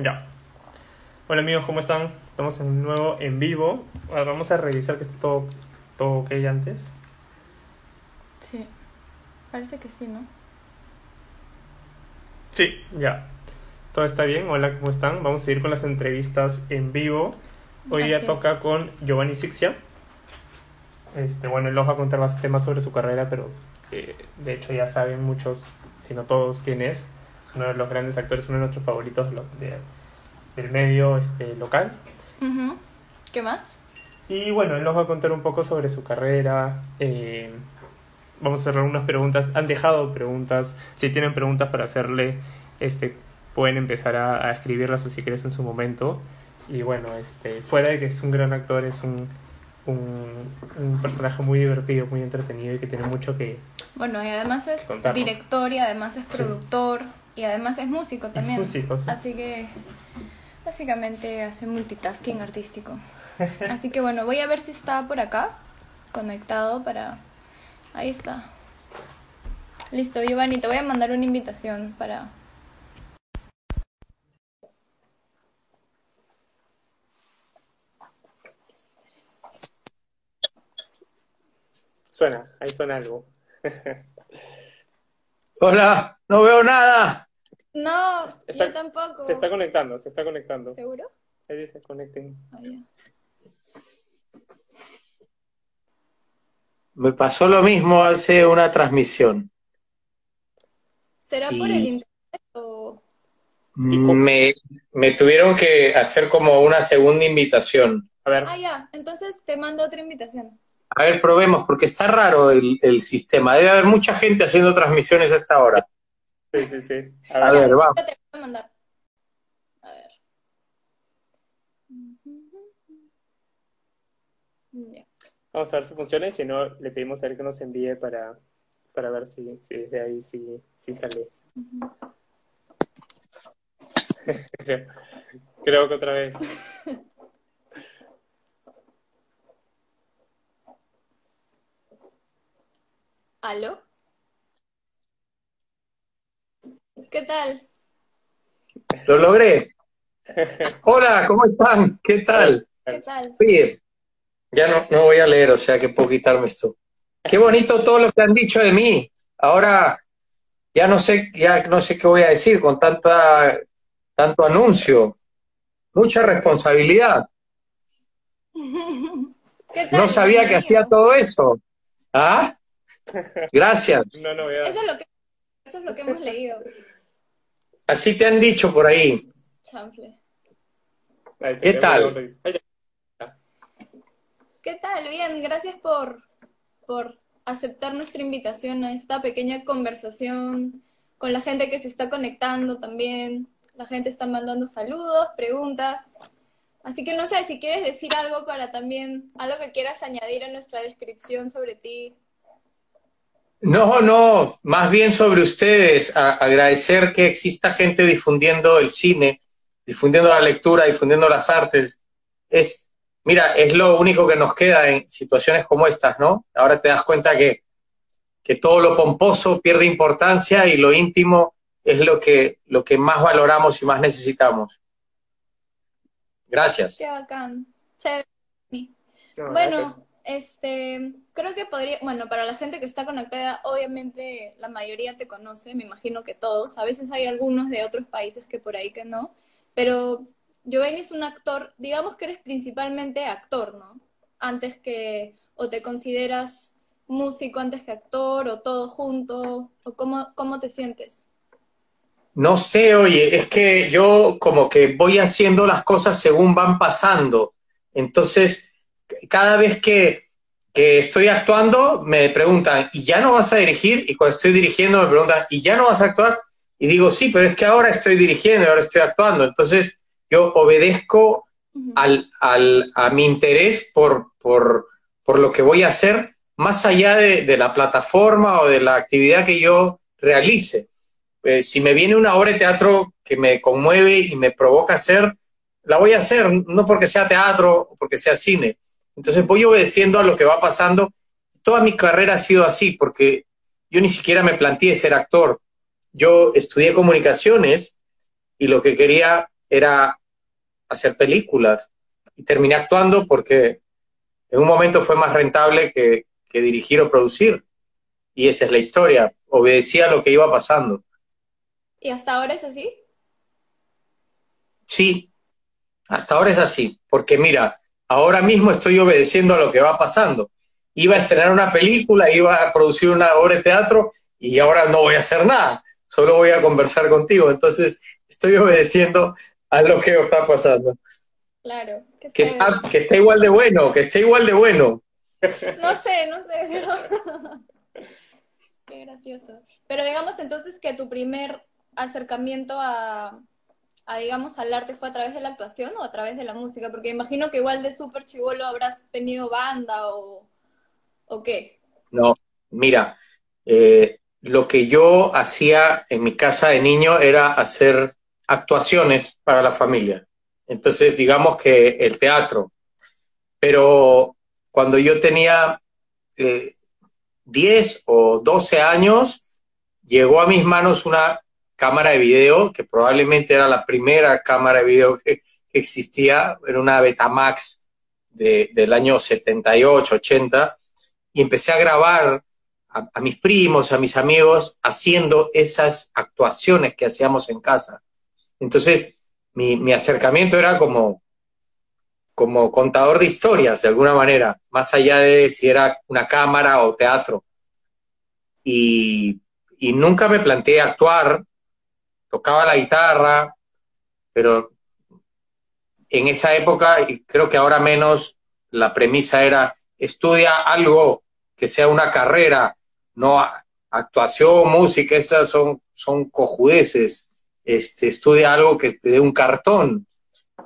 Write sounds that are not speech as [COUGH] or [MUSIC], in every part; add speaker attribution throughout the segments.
Speaker 1: Ya. Hola amigos, ¿cómo están? Estamos en nuevo en vivo. Ahora vamos a revisar que esté todo, todo ok antes.
Speaker 2: Sí, parece que sí, ¿no?
Speaker 1: Sí, ya. Todo está bien. Hola, ¿cómo están? Vamos a seguir con las entrevistas en vivo. Hoy día toca con Giovanni Sixia. Este, bueno, él nos va a contar más temas sobre su carrera, pero eh, de hecho ya saben muchos, si no todos, quién es. Uno de los grandes actores, uno de nuestros favoritos lo- de- del medio este, local.
Speaker 2: Ujú. ¿Qué más?
Speaker 1: Y bueno, él nos va a contar un poco sobre su carrera. eh, vamos a hacerle unas preguntas. Han dejado preguntas. Si tienen preguntas para hacerle, este, pueden empezar a, a escribirlas o si quieres en su momento. Y bueno, este, fuera de que es un gran actor, es un, un, un personaje muy divertido, muy entretenido y que tiene mucho que...
Speaker 2: Bueno, y además es
Speaker 1: Contar, ¿no?
Speaker 2: director y además es productor y además es músico también.
Speaker 1: músico, sí.
Speaker 2: Así que básicamente hace multitasking artístico. [LAUGHS] Así que bueno, voy a ver si está por acá conectado para... Ahí está. Listo, Giovanni, te voy a mandar una invitación para...
Speaker 1: Suena, ahí suena algo. [LAUGHS]
Speaker 3: Hola, no veo nada.
Speaker 2: No,
Speaker 1: Está-
Speaker 2: yo tampoco.
Speaker 1: Se está conectando, se está conectando.
Speaker 2: ¿Seguro?
Speaker 1: Ahí dice conecten.
Speaker 2: Ah, ya.
Speaker 3: Me pasó lo mismo hace una transmisión.
Speaker 2: ¿Será por el internet o...?
Speaker 3: Me, me tuvieron que hacer como una segunda invitación.
Speaker 1: A ver,
Speaker 2: Ah, ya. Entonces te mando otra invitación.
Speaker 3: A ver, probemos, porque está raro el, el sistema. Debe haber mucha gente haciendo transmisiones a esta hora.
Speaker 1: Sí, sí, sí. A
Speaker 3: A
Speaker 1: ver,
Speaker 3: ver, vamos.
Speaker 2: Ya te voy a mandar. A ver. Ya.
Speaker 1: Vamos a ver si funciona y si no, le pedimos a él que nos envíe para, para ver si, si desde ahí sí, sí sale. creo, [LAUGHS] creo que otra vez. [LAUGHS]
Speaker 2: ¿Aló? ¿Qué tal?
Speaker 3: Lo logré. [LAUGHS] Hola, ¿cómo están? ¿Qué tal?
Speaker 2: ¿Qué tal?
Speaker 3: Oye, ya no, no voy a leer, o sea que puedo quitarme esto. Qué bonito todo lo que han dicho de mí. Ahora ya no sé, ya no sé qué voy a decir con tanta, tanto anuncio. Mucha responsabilidad. [LAUGHS]
Speaker 2: ¿Qué tal?
Speaker 3: No sabía que hacía todo eso. ¿Ah? [LAUGHS] Gracias.
Speaker 1: No, no.
Speaker 2: Eso es lo que, eso es lo que hemos leído.
Speaker 3: Así te han dicho por ahí.
Speaker 2: Chanfle.
Speaker 3: ¿Qué tal?
Speaker 2: ¿Qué tal? Bien, gracias por, por aceptar nuestra invitación a esta pequeña conversación con la gente que se está conectando también. La gente está mandando saludos, preguntas. Así que no sé si quieres decir algo para también, algo que quieras añadir a nuestra descripción sobre ti.
Speaker 3: No, no, más bien sobre ustedes. A- agradecer que exista gente difundiendo el cine, difundiendo la lectura, difundiendo las artes. Es, mira, es lo único que nos queda en situaciones como estas, ¿no? Ahora te das cuenta que, que todo lo pomposo pierde importancia y lo íntimo es lo que, lo que más valoramos y más necesitamos. Gracias.
Speaker 2: Qué bacán. Chévere.
Speaker 1: No,
Speaker 2: Bueno,
Speaker 1: gracias.
Speaker 2: este, creo que podría, bueno, para la gente que está conectada, obviamente la mayoría te conoce, me imagino que todos. A veces hay algunos de otros países que por ahí que no, pero Giovanni es un actor, digamos que eres principalmente actor, ¿no? Antes que, o te consideras músico antes que actor, o todo junto, o cómo, cómo te sientes.
Speaker 3: No sé, oye, es que yo como que voy haciendo las cosas según van pasando. Entonces, cada vez que, que estoy actuando, me preguntan, ¿y ya no vas a dirigir? Y cuando estoy dirigiendo, me preguntan, ¿y ya no vas a actuar? Y digo, sí, pero es que ahora estoy dirigiendo y ahora estoy actuando. Entonces, yo obedezco al, al- a mi interés por, por, por lo que voy a hacer, más allá de, de la plataforma o de la actividad que yo realice. Eh, si me viene una obra de teatro que me conmueve y me provoca hacer, la voy a hacer, no porque sea teatro o porque sea cine. Entonces voy obedeciendo a lo que va pasando. Toda mi carrera ha sido así, porque yo ni siquiera me planteé ser actor. Yo estudié comunicaciones y lo que quería era hacer películas. Y terminé actuando porque en un momento fue más rentable que, que dirigir o producir. Y esa es la historia. Obedecía lo que iba pasando.
Speaker 2: ¿Y hasta ahora es así?
Speaker 3: Sí, hasta ahora es así. Porque mira, ahora mismo estoy obedeciendo a lo que va pasando. Iba a estrenar una película, iba a producir una obra de teatro y ahora no voy a hacer nada. Solo voy a conversar contigo. Entonces, estoy obedeciendo a lo que está pasando.
Speaker 2: Claro.
Speaker 3: Que está, que está igual de bueno, que está igual de bueno.
Speaker 2: No sé, no sé, pero... [LAUGHS] Qué gracioso. Pero digamos entonces que tu primer acercamiento a, digamos, al arte fue a través de la actuación o a través de la música, porque imagino que igual de súper chivolo habrás tenido banda o, o qué.
Speaker 3: No, mira, eh, lo que yo hacía en mi casa de niño era hacer actuaciones para la familia. Entonces, digamos que el teatro. Pero cuando yo tenía eh, 10 o 12 años, llegó a mis manos una cámara de video, que probablemente era la primera cámara de video que, existía, era una Betamax de, del año 78, 80, y empecé a grabar a, mis primos, a mis amigos, haciendo esas actuaciones que hacíamos en casa. Entonces, mi, mi acercamiento era como, como contador de historias, de alguna manera, más allá de si era una cámara o teatro. Y nunca me planteé actuar, tocaba la guitarra, pero en esa época, y creo que ahora menos, la premisa era estudia algo que sea una carrera, no actuación, música, esas son, son cojudeces. Este, estudia algo que te dé un cartón.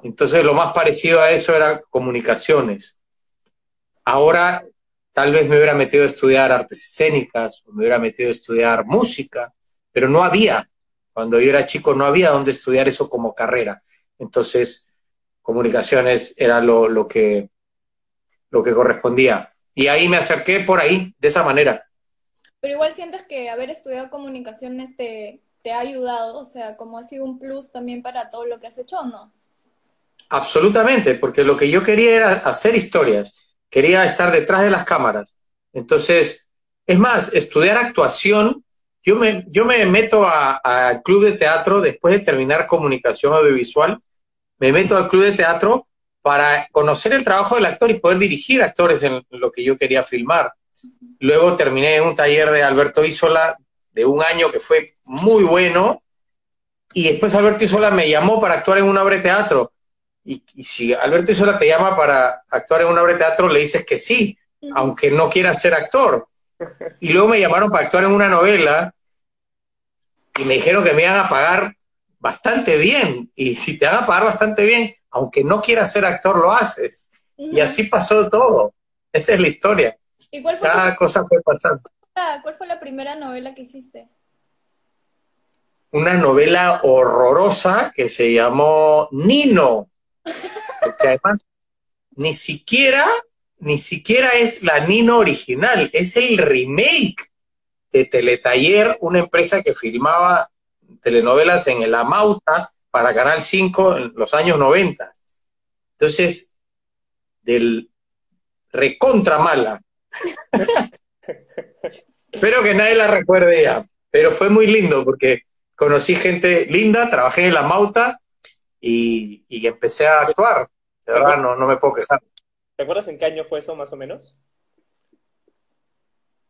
Speaker 3: Entonces lo más parecido a eso era comunicaciones. Ahora tal vez me hubiera metido a estudiar artes escénicas, o me hubiera metido a estudiar música, pero no había. Cuando yo era chico no había donde estudiar eso como carrera. Entonces, comunicaciones era lo, lo, que, lo que correspondía. Y ahí me acerqué por ahí, de esa manera.
Speaker 2: Pero igual sientes que haber estudiado comunicaciones te, te ha ayudado, o sea, como ha sido un plus también para todo lo que has hecho, ¿no?
Speaker 3: Absolutamente, porque lo que yo quería era hacer historias, quería estar detrás de las cámaras. Entonces, es más, estudiar actuación, yo me, yo me meto al club de teatro después de terminar comunicación audiovisual, me meto al club de teatro para conocer el trabajo del actor y poder dirigir actores en lo que yo quería filmar. Luego terminé en un taller de Alberto Isola de un año que fue muy bueno, y después Alberto Isola me llamó para actuar en una obra de teatro. Y, y, si Alberto Isola te llama para actuar en una obra de teatro, le dices que sí, aunque no quieras ser actor. Y luego me llamaron para actuar en una novela y me dijeron que me iban a pagar bastante bien. Y si te van a pagar bastante bien, aunque no quieras ser actor, lo haces. Uh -huh. Y así pasó todo. Esa es la historia.
Speaker 2: ¿Y cuál fue
Speaker 3: Cada
Speaker 2: tu...
Speaker 3: cosa fue pasando.
Speaker 2: ¿Cuál fue la primera novela que hiciste?
Speaker 3: Una novela horrorosa que se llamó Nino. [LAUGHS] Porque además ni siquiera, ni siquiera es la Nino original, es el remake de Teletaller, una empresa que filmaba telenovelas en el Amauta para Canal 5 en los años 90. Entonces, del recontra mala. [LAUGHS] Espero que nadie la recuerde ya, pero fue muy lindo porque conocí gente linda, trabajé en la Mauta y, y empecé a actuar. De verdad, no, no me puedo quejar.
Speaker 1: ¿Te acuerdas en qué año fue eso, más o menos?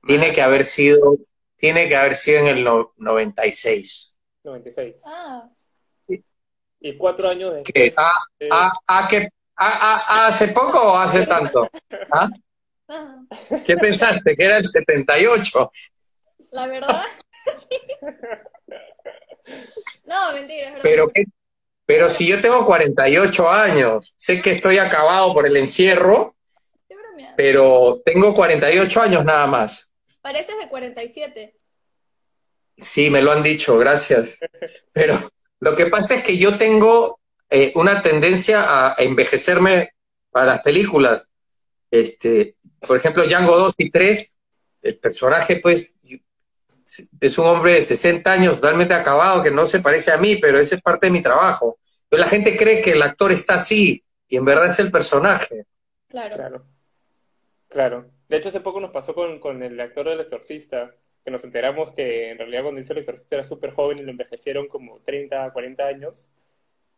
Speaker 3: Tiene que haber sido, tiene que haber sido en el no, 96.
Speaker 1: 96.
Speaker 2: Ah.
Speaker 1: Y cuatro años después.
Speaker 3: ¿Qué? ¿Ah, eh... ah, ah, que, ah, ah, ¿Hace poco o hace tanto? [LAUGHS] ¿Ah? ¿Qué pensaste? Que era el 78.
Speaker 2: La verdad, [LAUGHS] sí. [LAUGHS] No, mentira, es verdad.
Speaker 3: Pero, pero si yo tengo 48 años, sé que estoy acabado por el encierro, pero tengo 48 años nada más.
Speaker 2: Pareces de 47.
Speaker 3: Sí, me lo han dicho, gracias. Pero lo que pasa es que yo tengo eh, una tendencia a, envejecerme para las películas. Este, por ejemplo, Django 2 y 3, el personaje, pues, es un hombre de 60 años totalmente acabado, que no se parece a mí, pero ese es parte de mi trabajo. Pero la gente cree que el actor está así y en verdad es el personaje.
Speaker 2: Claro.
Speaker 1: Claro. Claro. De hecho, hace poco nos pasó con, con el actor del exorcista, que nos enteramos que en realidad cuando hizo el exorcista era súper joven y lo envejecieron como 30, 40 años.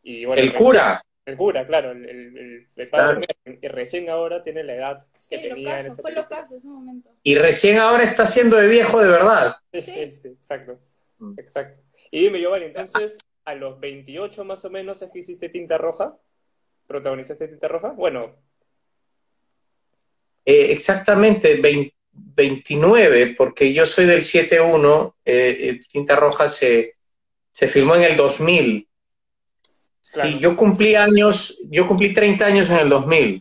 Speaker 1: Y bueno,
Speaker 3: El cura.
Speaker 1: El cura, claro, el, el, el- el
Speaker 3: Claro.
Speaker 1: padre que recién ahora tiene la edad que
Speaker 2: Sí, lo
Speaker 1: tenía en
Speaker 2: caso,
Speaker 1: esa
Speaker 2: fue lo caso en ese momento.
Speaker 3: Y recién ahora está siendo de viejo de verdad.
Speaker 1: Sí,
Speaker 2: Sí. [LAUGHS]
Speaker 1: sí, exacto,
Speaker 3: Mm.
Speaker 1: exacto. Y dime, Giovanni, entonces, a los 28 más o menos es que hiciste Tinta Roja, protagonizaste Tinta Roja. Bueno,
Speaker 3: Eh, exactamente, vein- 29, porque yo soy del 7-1, eh, eh, Tinta Roja se, se filmó en el 2000.
Speaker 1: Claro.
Speaker 3: Sí, yo cumplí años, yo cumplí 30 años en el 2000.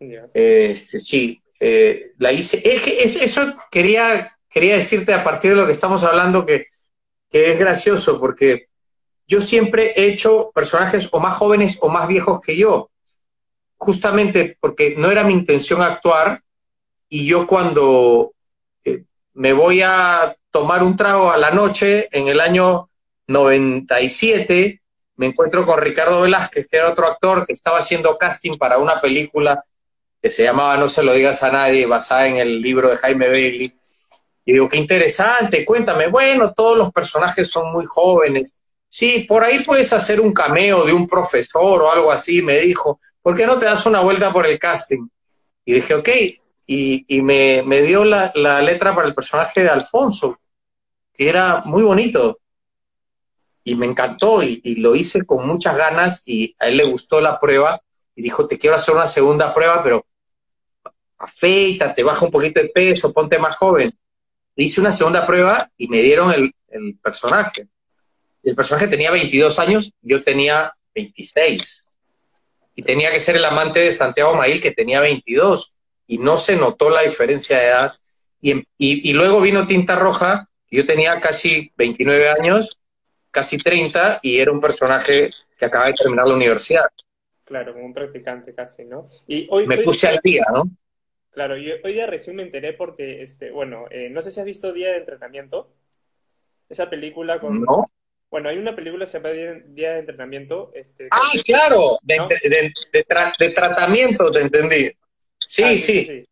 Speaker 1: ya.
Speaker 3: Este, sí, eh, la hice. Es que es- eso quería, quería decirte a partir de lo que estamos hablando que, que es gracioso, porque yo siempre he hecho personajes o más jóvenes o más viejos que yo, justamente porque no era mi intención actuar y yo cuando eh, me voy a tomar un trago a la noche en el año 97, me encuentro con Ricardo Velázquez, que era otro actor que estaba haciendo casting para una película que se llamaba No se lo digas a nadie, basada en el libro de Jaime Bailey. Y digo, qué interesante, cuéntame, bueno, todos los personajes son muy jóvenes. Sí, por ahí puedes hacer un cameo de un profesor o algo así, me dijo. ¿Por qué no te das una vuelta por el casting? Y dije, ok, y, y me, dio la letra para el personaje de Alfonso, que era muy bonito. Y me encantó y, lo hice con muchas ganas y a él le gustó la prueba y dijo, te quiero hacer una segunda prueba, pero afeítate, baja un poquito de peso, ponte más joven. Hice una segunda prueba y me dieron el, personaje. El personaje tenía 22 años, yo tenía 26. Y tenía que ser el amante de Santiago Mail, que tenía 22. Y no se notó la diferencia de edad. Y, y- luego vino Tinta Roja, yo tenía casi 29 años, casi 30, y era un personaje que acaba de terminar la universidad.
Speaker 1: Claro, como un practicante casi, ¿no? Y hoy,
Speaker 3: Me
Speaker 1: hoy-
Speaker 3: puse al día, ¿no?
Speaker 1: Claro, yo hoy día recién me enteré porque, este, bueno, eh, no sé si has visto Día de Entrenamiento, esa película con...
Speaker 3: ¿No?
Speaker 1: Bueno, hay una película que se llama Día, de Entrenamiento, este...
Speaker 3: Ah,
Speaker 1: que-
Speaker 3: claro, de,
Speaker 1: ¿No?
Speaker 3: de- de- de tra- de tratamiento, te entendí. Sí,
Speaker 1: Ah,
Speaker 3: sí.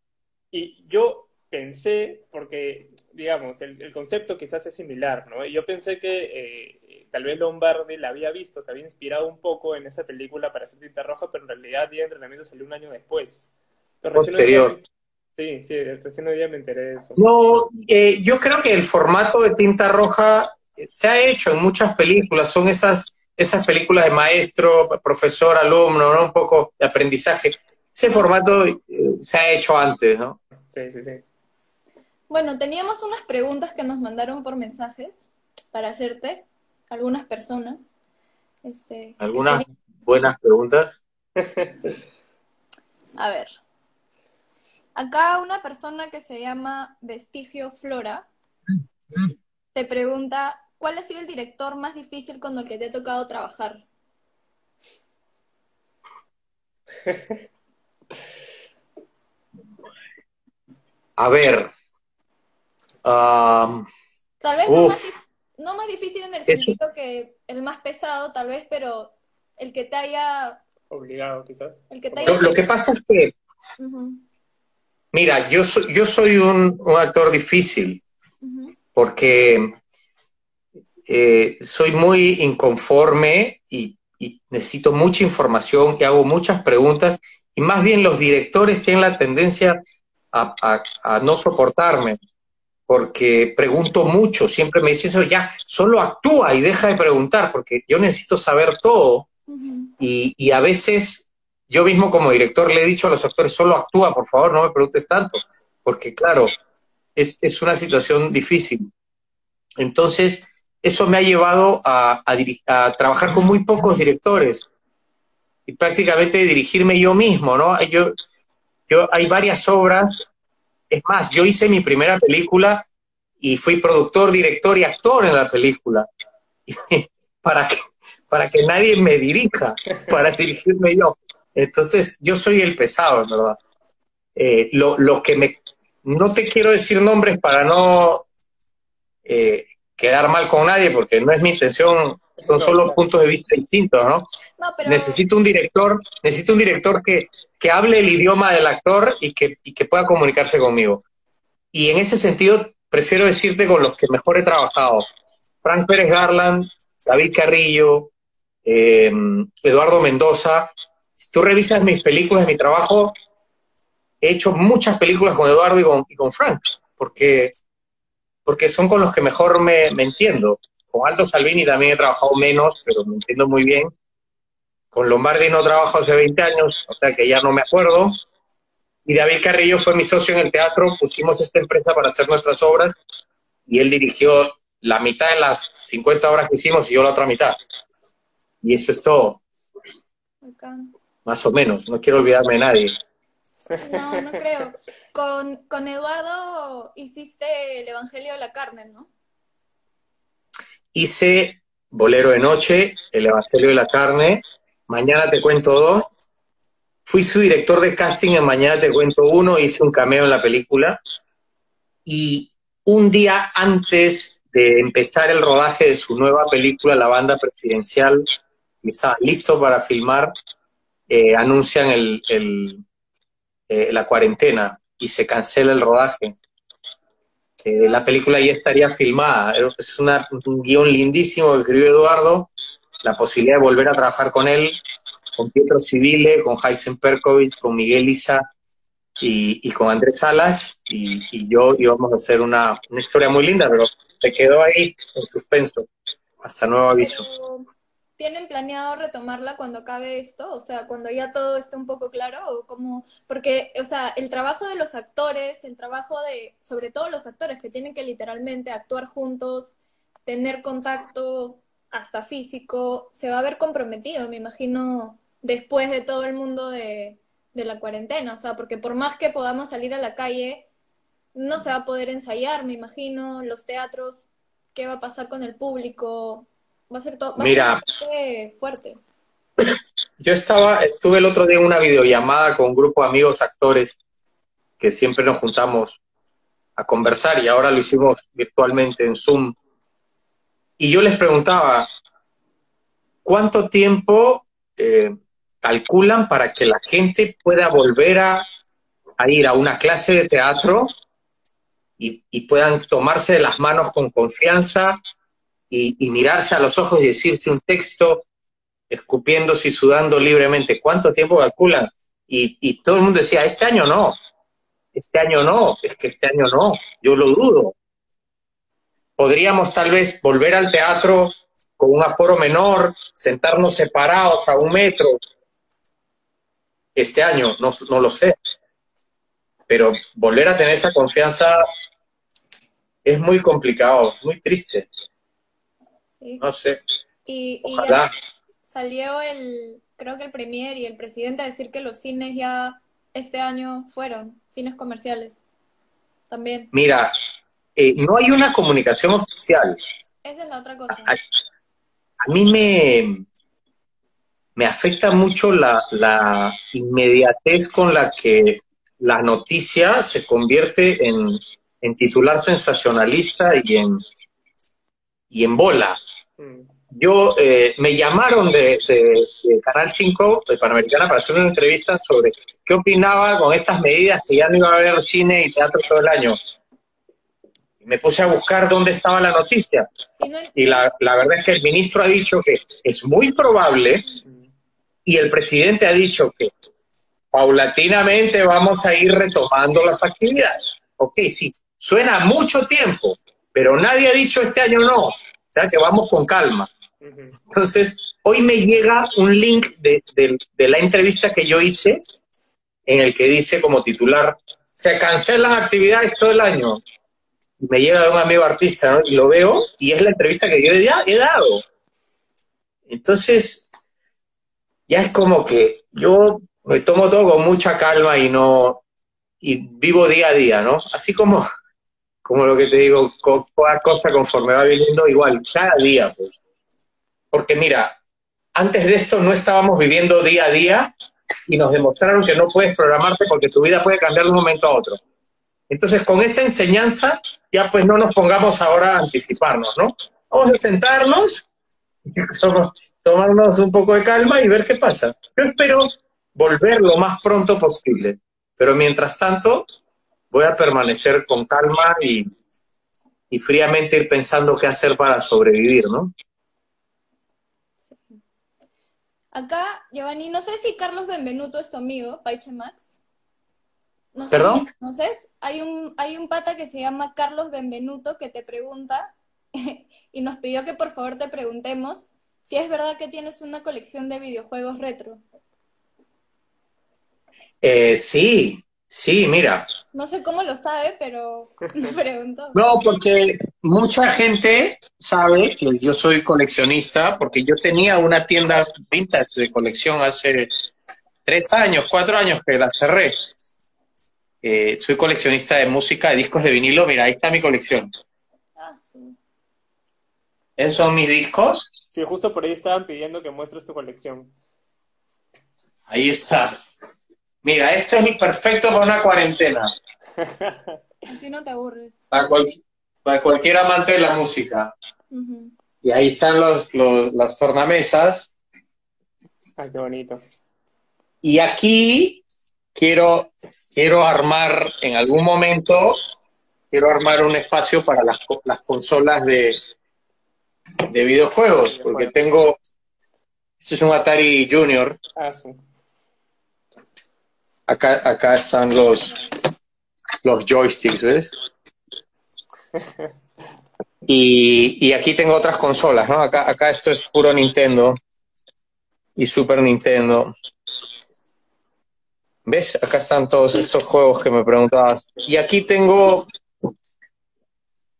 Speaker 1: Y yo pensé, porque, digamos, el, el concepto quizás es similar, ¿no? Yo pensé que eh, tal vez Lombardi la había visto, se había inspirado un poco en esa película para hacer Tinta Roja, pero en realidad Día de Entrenamiento salió un año después. Entonces, recién hoy día
Speaker 3: Posterior.
Speaker 1: me- Sí, sí, recién hoy día me enteré de eso.
Speaker 3: No, eh, yo creo que el formato de tinta roja eh, se ha hecho en muchas películas, son esas, esas películas de maestro, profesor, alumno, ¿no? Un poco de aprendizaje. Ese formato eh, se ha hecho antes, ¿no?
Speaker 1: Sí, sí, sí.
Speaker 2: Bueno, teníamos unas preguntas que nos mandaron por mensajes para hacerte, algunas personas. Este,
Speaker 3: ¿Algunas
Speaker 2: serían-
Speaker 3: buenas preguntas? [LAUGHS]
Speaker 2: A ver. Acá una persona que se llama Vestigio Flora te pregunta, ¿cuál ha sido el director más difícil con el que te ha tocado trabajar? [LAUGHS]
Speaker 3: A ver. am,
Speaker 2: Tal vez no más, no más difícil en el
Speaker 3: Eso-
Speaker 2: sentido que el más pesado, tal vez, pero el que te haya...
Speaker 1: Obligado, quizás.
Speaker 2: El que te haya
Speaker 3: lo, lo que pasa es que, mira, yo soy, yo soy un, un actor difícil. porque eh, soy muy inconforme y, y necesito mucha información y hago muchas preguntas y más bien los directores tienen la tendencia a, a- a no soportarme porque pregunto mucho, siempre me dicen eso, ya, solo actúa y deja de preguntar porque yo necesito saber todo y, y a veces yo mismo como director le he dicho a los actores, solo actúa, por favor, no me preguntes tanto, porque claro, es, es una situación difícil. Entonces, eso me ha llevado a, a a trabajar con muy pocos directores y prácticamente dirigirme yo mismo, ¿no? Yo, yo, hay varias obras, es más, yo hice mi primera película y fui productor, director y actor en la película, [LAUGHS] para que, para que nadie me dirija, para dirigirme yo. Entonces, yo soy el pesado, en verdad. Eh, lo, lo que me... No te quiero decir nombres para no... eh, quedar mal con nadie, porque no es mi intención, son solo puntos de vista distintos, ¿no? Necesito un director, necesito un director que, que hable el idioma del actor y que, y que pueda comunicarse conmigo. Y en ese sentido, prefiero decirte con los que mejor he trabajado. Frank Pérez Garland, David Carrillo, eh, Eduardo Mendoza. Si tú revisas mis películas, mi trabajo, he hecho muchas películas con Eduardo y con, y con Frank, porque porque son con los que mejor me, entiendo. Con Aldo Salvini también he trabajado menos, pero me entiendo muy bien. Con Lombardi no trabajo hace 20 años, o sea que ya no me acuerdo. Y David Carrillo fue mi socio en el teatro, pusimos esta empresa para hacer nuestras obras y él dirigió la mitad de las 50 obras que hicimos y yo la otra mitad. Y eso es todo. Más o menos, no quiero olvidarme de nadie.
Speaker 2: No, no creo. Con, con Eduardo hiciste el Evangelio de la Carne, ¿no?
Speaker 3: Hice Bolero de Noche, el Evangelio de la Carne. Mañana te cuento dos. Fui su director de casting en Mañana te cuento uno, hice un cameo en la película. Y un día antes de empezar el rodaje de su nueva película, La Banda Presidencial, estaba listo para filmar, eh, anuncian el, eh, la cuarentena y se cancela el rodaje. La película ya estaría filmada. Es una, un guion lindísimo que escribió Eduardo, la posibilidad de volver a trabajar con él, con Pietro Civile, con Heisen Perkovic, con Miguel Isa y, con Andrés Salas. Y, y, yo íbamos a hacer una, una historia muy linda, pero se quedó ahí en suspenso, hasta nuevo aviso.
Speaker 2: ¿Tienen planeado retomarla cuando acabe esto? O sea, cuando ya todo esté un poco claro, o como, porque, o sea, el trabajo de los actores, el trabajo de, sobre todo los actores que tienen que literalmente actuar juntos, tener contacto hasta físico, se va a ver comprometido, me imagino, después de todo el mundo de, de la cuarentena, o sea, porque por más que podamos salir a la calle, no se va a poder ensayar, me imagino, los teatros, qué va a pasar con el público, Va a ser todo
Speaker 3: Mira,
Speaker 2: fuerte.
Speaker 3: Yo estaba, estuve el otro día en una videollamada con un grupo de amigos actores que siempre nos juntamos a conversar y ahora lo hicimos virtualmente en Zoom. Y yo les preguntaba, ¿cuánto tiempo eh, calculan para que la gente pueda volver a, ir a una clase de teatro y, y, puedan tomarse de las manos con confianza y, mirarse a los ojos y decirse un texto escupiéndose y sudando libremente. ¿Cuánto tiempo calculan? Y, todo el mundo decía, este año no, este año no, es que este año no, yo lo dudo. Podríamos tal vez volver al teatro con un aforo menor, sentarnos separados a un metro. Este año, no, no lo sé. Pero volver a tener esa confianza es muy complicado, muy triste. No sé.
Speaker 2: Y, salió el, creo que el premier y el presidente a decir que los cines ya este año fueron cines comerciales. También.
Speaker 3: Mira, eh, no hay una comunicación oficial.
Speaker 2: Esa es la otra cosa.
Speaker 3: A, mí me, me afecta mucho la, la inmediatez con la que la noticia se convierte en, en titular sensacionalista y en, y en bola. Yo, eh, me llamaron de, Canal 5, de Panamericana, para hacer una entrevista sobre qué opinaba con estas medidas que ya no iba a haber cine y teatro todo el año. Me puse a buscar dónde estaba la noticia. Y la, la verdad es que el ministro ha dicho que es muy probable y el presidente ha dicho que paulatinamente vamos a ir retomando las actividades. Ok, sí, suena mucho tiempo, pero nadie ha dicho este año no. O sea, que vamos con calma. Entonces, hoy me llega un link de, la entrevista que yo hice en el que dice como titular, se cancelan actividades todo el año. Y me llega de un amigo artista, ¿no? Y lo veo, y es la entrevista que yo he dado. Entonces, ya es como que yo me tomo todo con mucha calma y no, y vivo día a día, ¿no? Así como como lo que te digo, cada cosa conforme va viniendo igual, cada día, pues. Porque mira, antes de esto no estábamos viviendo día a día y nos demostraron que no puedes programarte porque tu vida puede cambiar de un momento a otro. Entonces, con esa enseñanza, ya pues no nos pongamos ahora a anticiparnos, ¿no? Vamos a sentarnos, [LAUGHS] tomarnos un poco de calma y ver qué pasa. Yo espero volver lo más pronto posible, pero mientras tanto voy a permanecer con calma y, y fríamente ir pensando qué hacer para sobrevivir, ¿no?
Speaker 2: Acá, Giovanni, no sé si Carlos Benvenuto es tu amigo, Paiche Max. No sé. Si conoces. Hay un, hay un pata que se llama Carlos Benvenuto que te pregunta [LAUGHS] y nos pidió que por favor te preguntemos si es verdad que tienes una colección de videojuegos retro.
Speaker 3: Eh, sí, sí, mira.
Speaker 2: No sé cómo lo sabe, pero [LAUGHS] me preguntó.
Speaker 3: No, porque mucha gente sabe que yo soy coleccionista, porque yo tenía una tienda vintage de colección hace tres años, cuatro años que la cerré. Eh, soy coleccionista de música, de discos de vinilo. Mira, ahí está mi colección.
Speaker 2: Ah, sí.
Speaker 3: Esos son mis discos.
Speaker 1: Sí, justo por ahí estaban pidiendo que muestres tu colección.
Speaker 3: Ahí está. Mira, esto es perfecto para una cuarentena. [LAUGHS]
Speaker 2: Así no te aburres.
Speaker 3: Para, cual- para cualquier amante de la música. Y ahí están los, los- las tornamesas.
Speaker 1: Ay, qué bonito.
Speaker 3: Y aquí quiero, quiero armar en algún momento, quiero armar un espacio para las, co- las consolas de, de videojuegos, porque tengo, este es un Atari Junior,
Speaker 1: Ah, sí.
Speaker 3: Acá, acá están los, los joysticks, ¿ves? Y, y aquí tengo otras consolas, ¿no? Acá, acá esto es puro Nintendo y Super Nintendo. ¿Ves? Acá están todos estos juegos que me preguntabas. Y aquí tengo.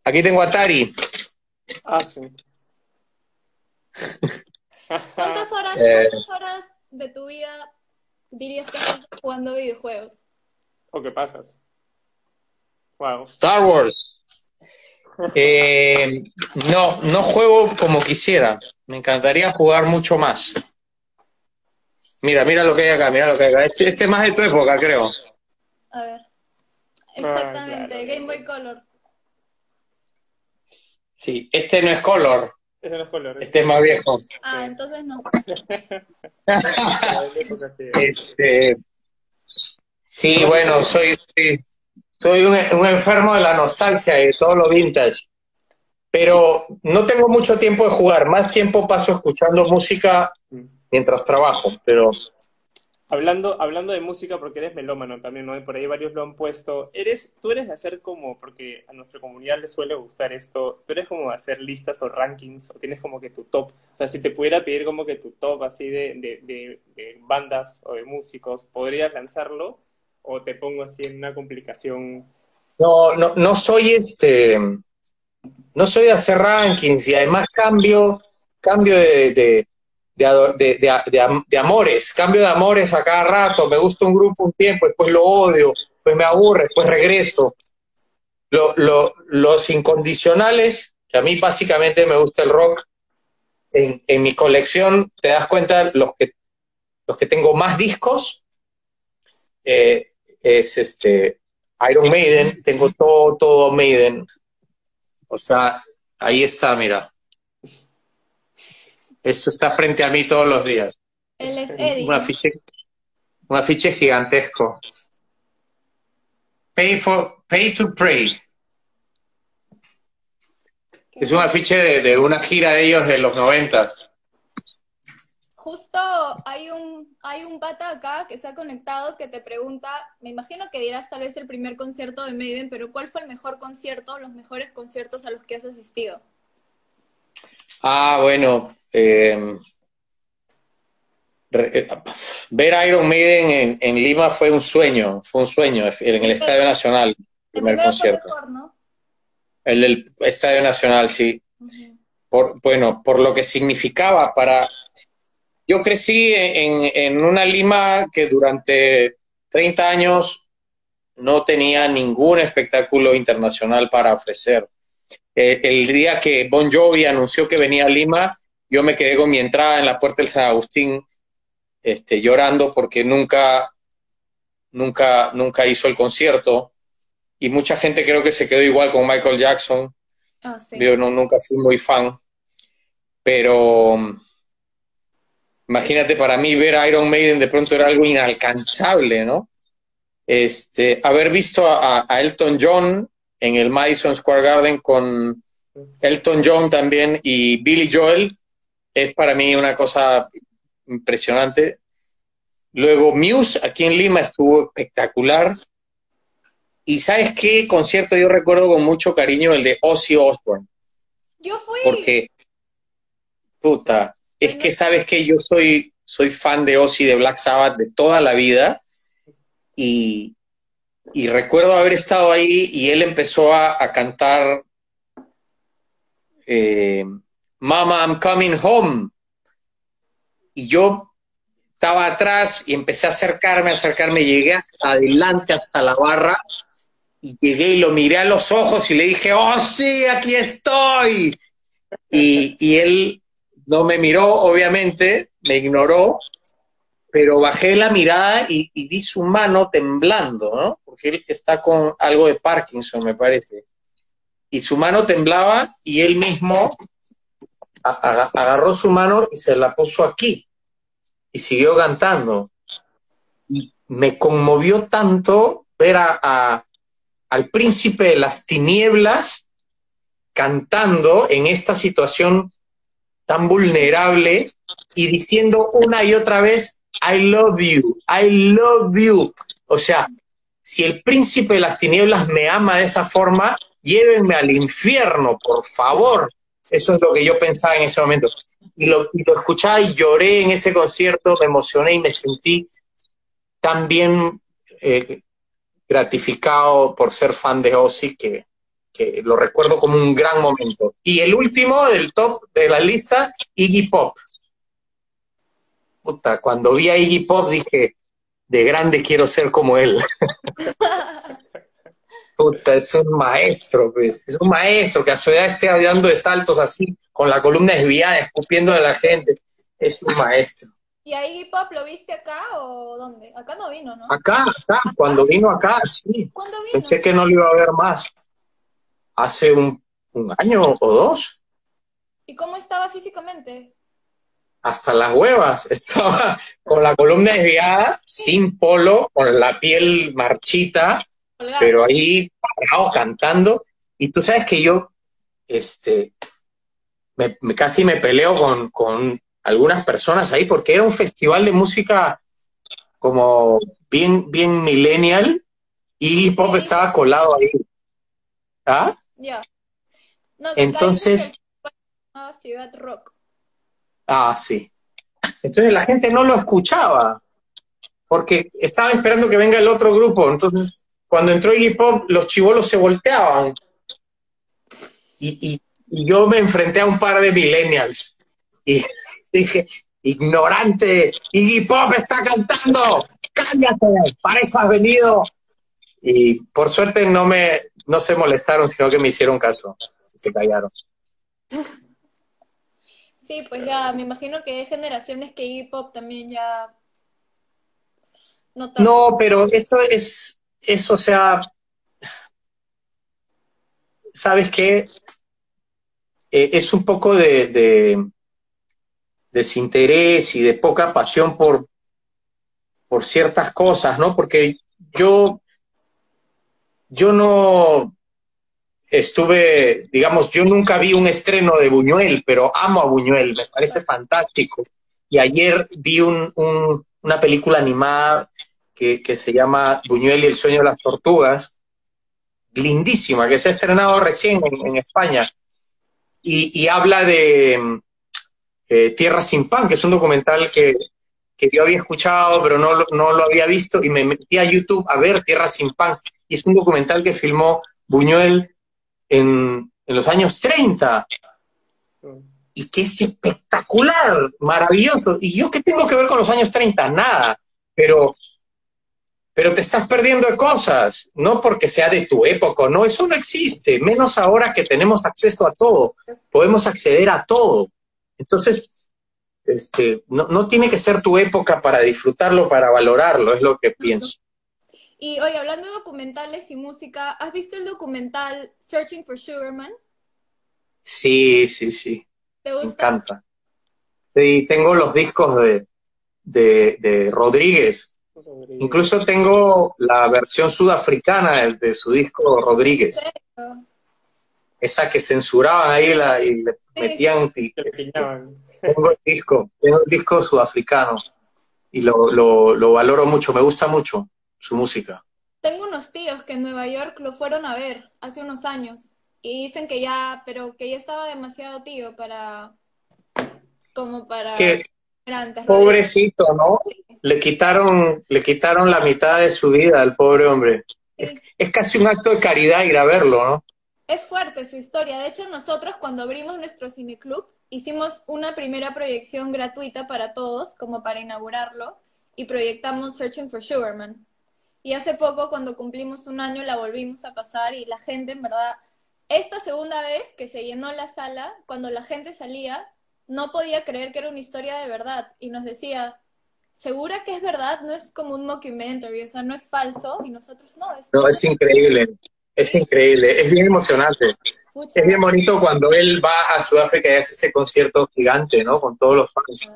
Speaker 3: Aquí tengo Atari.
Speaker 1: Ah, sí.
Speaker 2: ¿Cuántas horas,
Speaker 3: Eh.
Speaker 2: cuántas horas de tu vida dirías que estás jugando videojuegos?
Speaker 1: ¿O qué pasas? Wow.
Speaker 3: Star Wars. Eh, no, no juego como quisiera. Me encantaría jugar mucho más. Mira, mira lo que hay acá, mira lo que hay acá. Este, este es más de tu época, creo.
Speaker 2: A ver. Exactamente,
Speaker 1: claro.
Speaker 2: Game Boy Color.
Speaker 3: Sí, este no es color,
Speaker 1: Ese no es color.
Speaker 3: este es más viejo.
Speaker 2: Ah, entonces no. [LAUGHS]
Speaker 3: Este, sí, bueno, soy, soy, soy un, un enfermo de la nostalgia y de todo lo vintage. Pero no tengo mucho tiempo de jugar, más tiempo paso escuchando música mientras trabajo, pero
Speaker 1: Hablando, hablando de música, porque eres melómano también, ¿no? Y por ahí varios lo han puesto. Eres, tú eres de hacer como, porque a nuestra comunidad le suele gustar esto, tú eres como de hacer listas o rankings, o tienes como que tu top. O sea, si te pudiera pedir como que tu top así de, de, de, de bandas o de músicos, ¿podrías lanzarlo? ¿O te pongo así en una complicación?
Speaker 3: no, no, no soy este, no soy de hacer rankings y además cambio, cambio de, de, de, de- de- de am- de amores, cambio de amores a cada rato, me gusta un grupo un tiempo, después lo odio, después me aburre, después regreso. Lo- lo- los incondicionales, que a mí básicamente me gusta el rock, en, en mi colección, te das cuenta, los que, los que tengo más discos, eh, es este Iron Maiden, tengo todo, todo Maiden. O sea, ahí está, mira. Esto está frente a mí todos los días.
Speaker 2: Él es Eddie.
Speaker 3: Un afiche, un afiche gigantesco. Pay for, pay to pray. Es un afiche de, de una gira de ellos de los noventas.
Speaker 2: Justo hay un, hay un pata acá que se ha conectado que te pregunta, me imagino que dirás tal vez el primer concierto de Maiden, pero ¿cuál fue el mejor concierto, los mejores conciertos a los que has asistido?
Speaker 3: Ah, bueno. eh, re- eh, ver Iron Maiden en, en Lima fue un sueño, fue un sueño, en el Estadio Nacional, el
Speaker 2: El
Speaker 3: primer concierto.
Speaker 2: mejor, ¿no?
Speaker 3: El del Estadio Nacional, sí. Por, bueno, por lo que significaba para... Yo crecí en, en una Lima que durante 30 años no tenía ningún espectáculo internacional para ofrecer. Eh, el día que Bon Jovi anunció que venía a Lima, yo me quedé con mi entrada en la puerta del San Agustín, este, llorando porque nunca, nunca, nunca hizo el concierto. y mucha gente creo que se quedó igual con Michael Jackson.
Speaker 2: Ah, sí.
Speaker 3: Yo no, nunca fui muy fan, pero imagínate para mí ver a Iron Maiden de pronto era algo inalcanzable, ¿no? Este, haber visto a, a Elton John en el Madison Square Garden con Elton John también y Billy Joel es para mí una cosa impresionante. Luego Muse aquí en Lima estuvo espectacular. Y sabes qué concierto yo recuerdo con mucho cariño el de Ozzy Osbourne.
Speaker 2: Yo fui.
Speaker 3: Porque, puta, es que sabes que yo soy, soy fan de Ozzy de Black Sabbath de toda la vida. Y, y recuerdo haber estado ahí y él empezó a, a cantar eh, Mama, I'm coming home. Y yo estaba atrás y empecé a acercarme, a acercarme, llegué hasta adelante, hasta la barra, y llegué y lo miré a los ojos y le dije, oh sí, aquí estoy. Y, y él no me miró, obviamente, me ignoró, pero bajé la mirada y, y, vi su mano temblando, ¿no? Porque él está con algo de Parkinson, me parece. Y su mano temblaba y él mismo agarró su mano y se la puso aquí y siguió cantando. Y me conmovió tanto ver a, a, al príncipe de las tinieblas cantando en esta situación tan vulnerable y diciendo una y otra vez, I love you, I love you. O sea, si el príncipe de las tinieblas me ama de esa forma, llévenme al infierno, por favor. Eso es lo que yo pensaba en ese momento. Y lo, y escuchaba y lloré en ese concierto, me emocioné y me sentí tan bien eh, gratificado por ser fan de Ozzy que, que lo recuerdo como un gran momento. Y el último del top de la lista, Iggy Pop. Puta, cuando vi a Iggy Pop dije, de grande quiero ser como él. [LAUGHS] Puta, es un maestro, pues, es un maestro que a su edad esté dando de saltos así, con la columna desviada, escupiendo a la gente. Es un maestro.
Speaker 2: ¿Y a Iggy Pop lo viste acá o dónde? Acá no vino, ¿no?
Speaker 3: Acá, acá, cuando vino acá, sí.
Speaker 2: ¿Cuándo vino?
Speaker 3: Pensé que no lo iba a ver más. Hace un, un año o dos.
Speaker 2: ¿Y cómo estaba físicamente?
Speaker 3: Hasta las huevas. [LAUGHS] Estaba con la columna desviada, sin polo, con la piel marchita, pero ahí parado cantando. Y tú sabes que yo, este, me, me- casi me peleo con, con algunas personas ahí porque era un festival de música como bien, bien millennial y hip hop estaba colado ahí. ¿Ah?
Speaker 2: Ya. No,
Speaker 3: Entonces,
Speaker 2: Ciudad Rock.
Speaker 3: Ah, sí. Entonces la gente no lo escuchaba porque estaba esperando que venga el otro grupo. Entonces, cuando entró Iggy Pop, los chivolos se volteaban. Y, y- y yo me enfrenté a un par de millennials y [LAUGHS] dije, ignorante, Iggy Pop está cantando, cállate, para eso has venido. Y por suerte no me, no se molestaron, sino que me hicieron caso, se callaron. [LAUGHS]
Speaker 2: Sí, pues ya, me imagino que hay generaciones que Pop también ya no tanto.
Speaker 3: No, pero eso es, eso, o sea, ¿sabes qué? Eh, es un poco de, de desinterés y de poca pasión por, por ciertas cosas, ¿no? Porque yo, yo no estuve, digamos, yo nunca vi un estreno de Buñuel, pero amo a Buñuel, me parece fantástico. Y ayer vi un, un- una película animada que, que se llama Buñuel y el sueño de las tortugas, lindísima, que se ha estrenado recién en, España. Y, y habla de eh, Tierra sin pan, que es un documental que, que yo había escuchado, pero no, no lo había visto, y me metí a YouTube a ver Tierra sin pan. Y es un documental que filmó Buñuel en, en los años 30 y que es espectacular, maravilloso. ¿Y yo qué tengo que ver con los años 30? Nada, pero, pero te estás perdiendo de cosas, no porque sea de tu época, no, eso no existe, menos ahora que tenemos acceso a todo, podemos acceder a todo. Entonces, este, no, no tiene que ser tu época para disfrutarlo, para valorarlo, es lo que pienso.
Speaker 2: Y oye, hablando de documentales y música, ¿has visto el documental Searching for Sugarman?
Speaker 3: Sí, sí, sí.
Speaker 2: ¿Te gusta?
Speaker 3: Me encanta. Sí, tengo los discos de, de, de Rodríguez. Incluso tengo la versión sudafricana de, de su disco Rodríguez.
Speaker 2: ¿En
Speaker 3: Esa que censuraban ahí la, y le
Speaker 2: Sí,
Speaker 3: metían. y-
Speaker 1: le piñaban. [LAUGHS]
Speaker 3: tengo el disco, tengo el disco sudafricano. Y lo, lo, lo valoro mucho, me gusta mucho su música.
Speaker 2: Tengo unos tíos que en Nueva York lo fueron a ver hace unos años y dicen que ya, pero que ya estaba demasiado tío para, como para
Speaker 3: Que
Speaker 2: antes.
Speaker 3: pobrecito, ¿no? Le quitaron, le quitaron la mitad de su vida al pobre hombre.
Speaker 2: Sí.
Speaker 3: Es casi un acto de caridad ir a verlo, ¿no?
Speaker 2: Es fuerte su historia. De hecho, nosotros cuando abrimos nuestro cineclub hicimos una primera proyección gratuita para todos, como para inaugurarlo, y proyectamos Searching for Sugarman. Y hace poco, cuando cumplimos un año, la volvimos a pasar y la gente, en verdad, esta segunda vez que se llenó la sala, cuando la gente salía, no podía creer que era una historia de verdad y nos decía, ¿segura que es verdad? No es como un mockumentary, o sea, no es falso. Y nosotros, no, es...
Speaker 3: No, es increíble, es increíble, es bien emocionante. Es bien bonito cuando él va a Sudáfrica y hace ese concierto gigante, ¿no? Con todos los fans,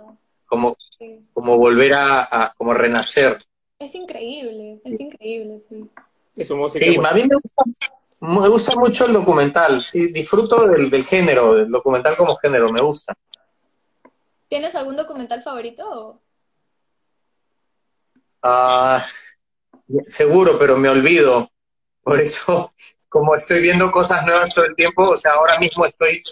Speaker 3: como,
Speaker 2: sí.
Speaker 3: como volver a, a- como renacer.
Speaker 2: Es increíble, es increíble, sí.
Speaker 1: Y su música.
Speaker 3: Sí, a mí me gusta, me gusta mucho el documental, sí, disfruto del, del género, del documental como género, me gusta.
Speaker 2: ¿Tienes algún documental favorito?
Speaker 3: Ah, seguro, pero me olvido. Por eso, [LAUGHS] como estoy viendo cosas nuevas todo el tiempo, o sea, ahora mismo estoy,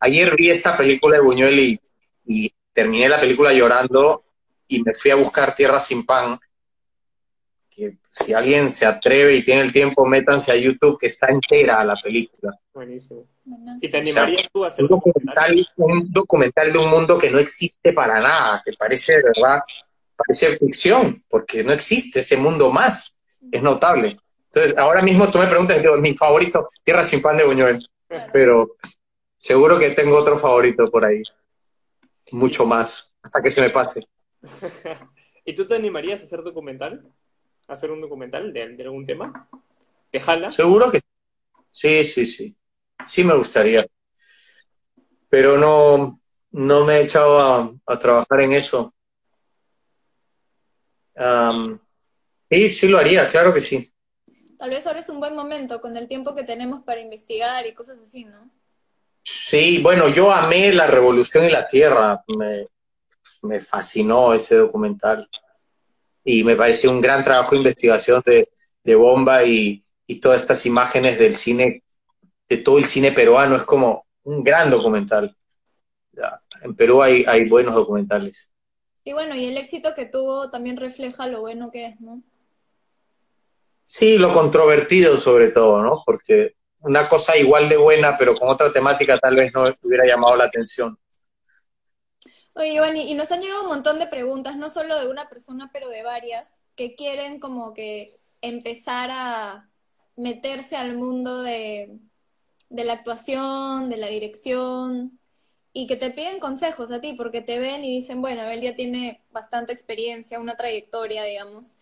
Speaker 3: ayer vi esta película de Buñuel y, y terminé la película llorando y me fui a buscar Tierra sin pan. Que si alguien se atreve y tiene el tiempo, métanse a YouTube, que está entera la película.
Speaker 1: buenísimo.
Speaker 2: Bueno,
Speaker 1: ¿Y te animarías tú a hacer
Speaker 3: Un
Speaker 1: documental?
Speaker 3: documental, un documental de un mundo que no existe para nada, que parece de verdad, parece ficción, porque no existe ese mundo más. Es notable. Entonces, ahora mismo tú me preguntas, digo, mi favorito, Tierra sin pan de Buñuel,
Speaker 2: claro.
Speaker 3: pero seguro que tengo otro favorito por ahí. Mucho más, hasta que se me pase. [LAUGHS]
Speaker 1: ¿Y tú te animarías a hacer documental? ¿A hacer un documental de, de algún tema? ¿Te jala?
Speaker 3: Seguro que sí, sí, sí. Sí me gustaría. Pero no, no me he echado a, a trabajar en eso. Am, sí, sí lo haría, claro que sí.
Speaker 2: Tal vez ahora es un buen momento con el tiempo que tenemos para investigar y cosas así, ¿no?
Speaker 3: Sí, bueno, yo amé La Revolución y la Tierra. Me, me fascinó ese documental. Y me pareció un gran trabajo de investigación de, de Bomba y, y todas estas imágenes del cine, de todo el cine peruano. Es como un gran documental. En Perú hay, hay buenos documentales.
Speaker 2: Y bueno, y el éxito que tuvo también refleja lo bueno que es, ¿no?
Speaker 3: Sí, lo controvertido sobre todo, ¿no? Porque una cosa igual de buena, pero con otra temática tal vez no hubiera llamado la atención.
Speaker 2: Oye, Giovanni, y nos han llegado un montón de preguntas, no solo de una persona, pero de varias, que quieren como que empezar a meterse al mundo de, de la actuación, de la dirección, y que te piden consejos a ti, porque te ven y dicen, bueno, él ya tiene bastante experiencia, una trayectoria, digamos.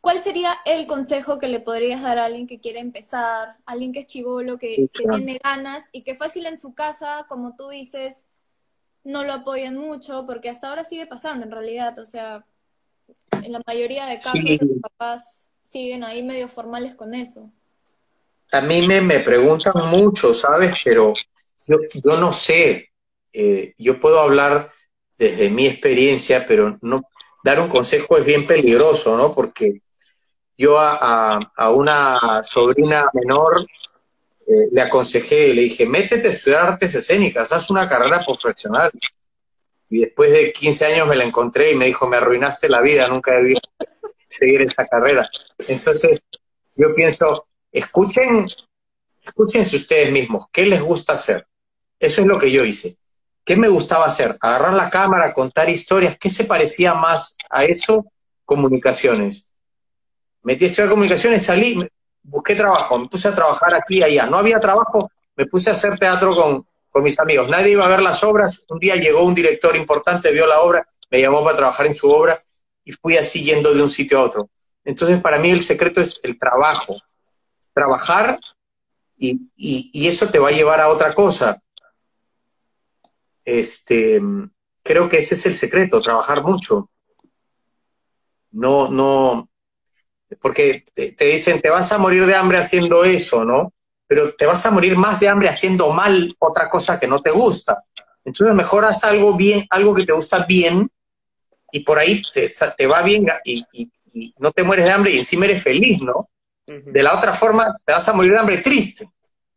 Speaker 2: ¿Cuál sería el consejo que le podrías dar a alguien que quiere empezar, alguien que es chivolo, que, que tiene ganas y que fácil en su casa, como tú dices, no lo apoyan mucho, porque hasta ahora sigue pasando en realidad, o sea, en la mayoría de casos
Speaker 3: Sí.
Speaker 2: los papás siguen ahí medio formales con eso.
Speaker 3: A mí me, me preguntan mucho, ¿sabes? Pero yo, yo no sé. Eh, yo puedo hablar desde mi experiencia, pero no dar un consejo es bien peligroso, ¿no? Porque yo a, a- a una sobrina menor le aconsejé, le dije, métete a estudiar artes escénicas, haz una carrera profesional. Y después de 15 años me la encontré y me dijo, me arruinaste la vida, nunca debí seguir esa carrera. Entonces, yo pienso, escuchen, escúchense ustedes mismos, ¿qué les gusta hacer? Eso es lo que yo hice. ¿Qué me gustaba hacer? Agarrar la cámara, contar historias. ¿Qué se parecía más a eso? Comunicaciones. Metí a estudiar comunicaciones, salí, busqué trabajo, me puse a trabajar aquí y allá. No había trabajo, me puse a hacer teatro con, con mis amigos. Nadie iba a ver las obras. Un día llegó un director importante, vio la obra, me llamó para trabajar en su obra y fui así yendo de un sitio a otro. Entonces, para mí el secreto es el trabajo. Trabajar y, y, eso te va a llevar a otra cosa. Este, creo que ese es el secreto, trabajar mucho. No, no, porque te, te, dicen, te vas a morir de hambre haciendo eso, ¿no? Pero te vas a morir más de hambre haciendo mal otra cosa que no te gusta. Entonces mejor haz algo bien, algo que te gusta bien, y por ahí te, te va bien y, y, no te mueres de hambre y encima eres feliz, ¿no? De la otra forma te vas a morir de hambre triste.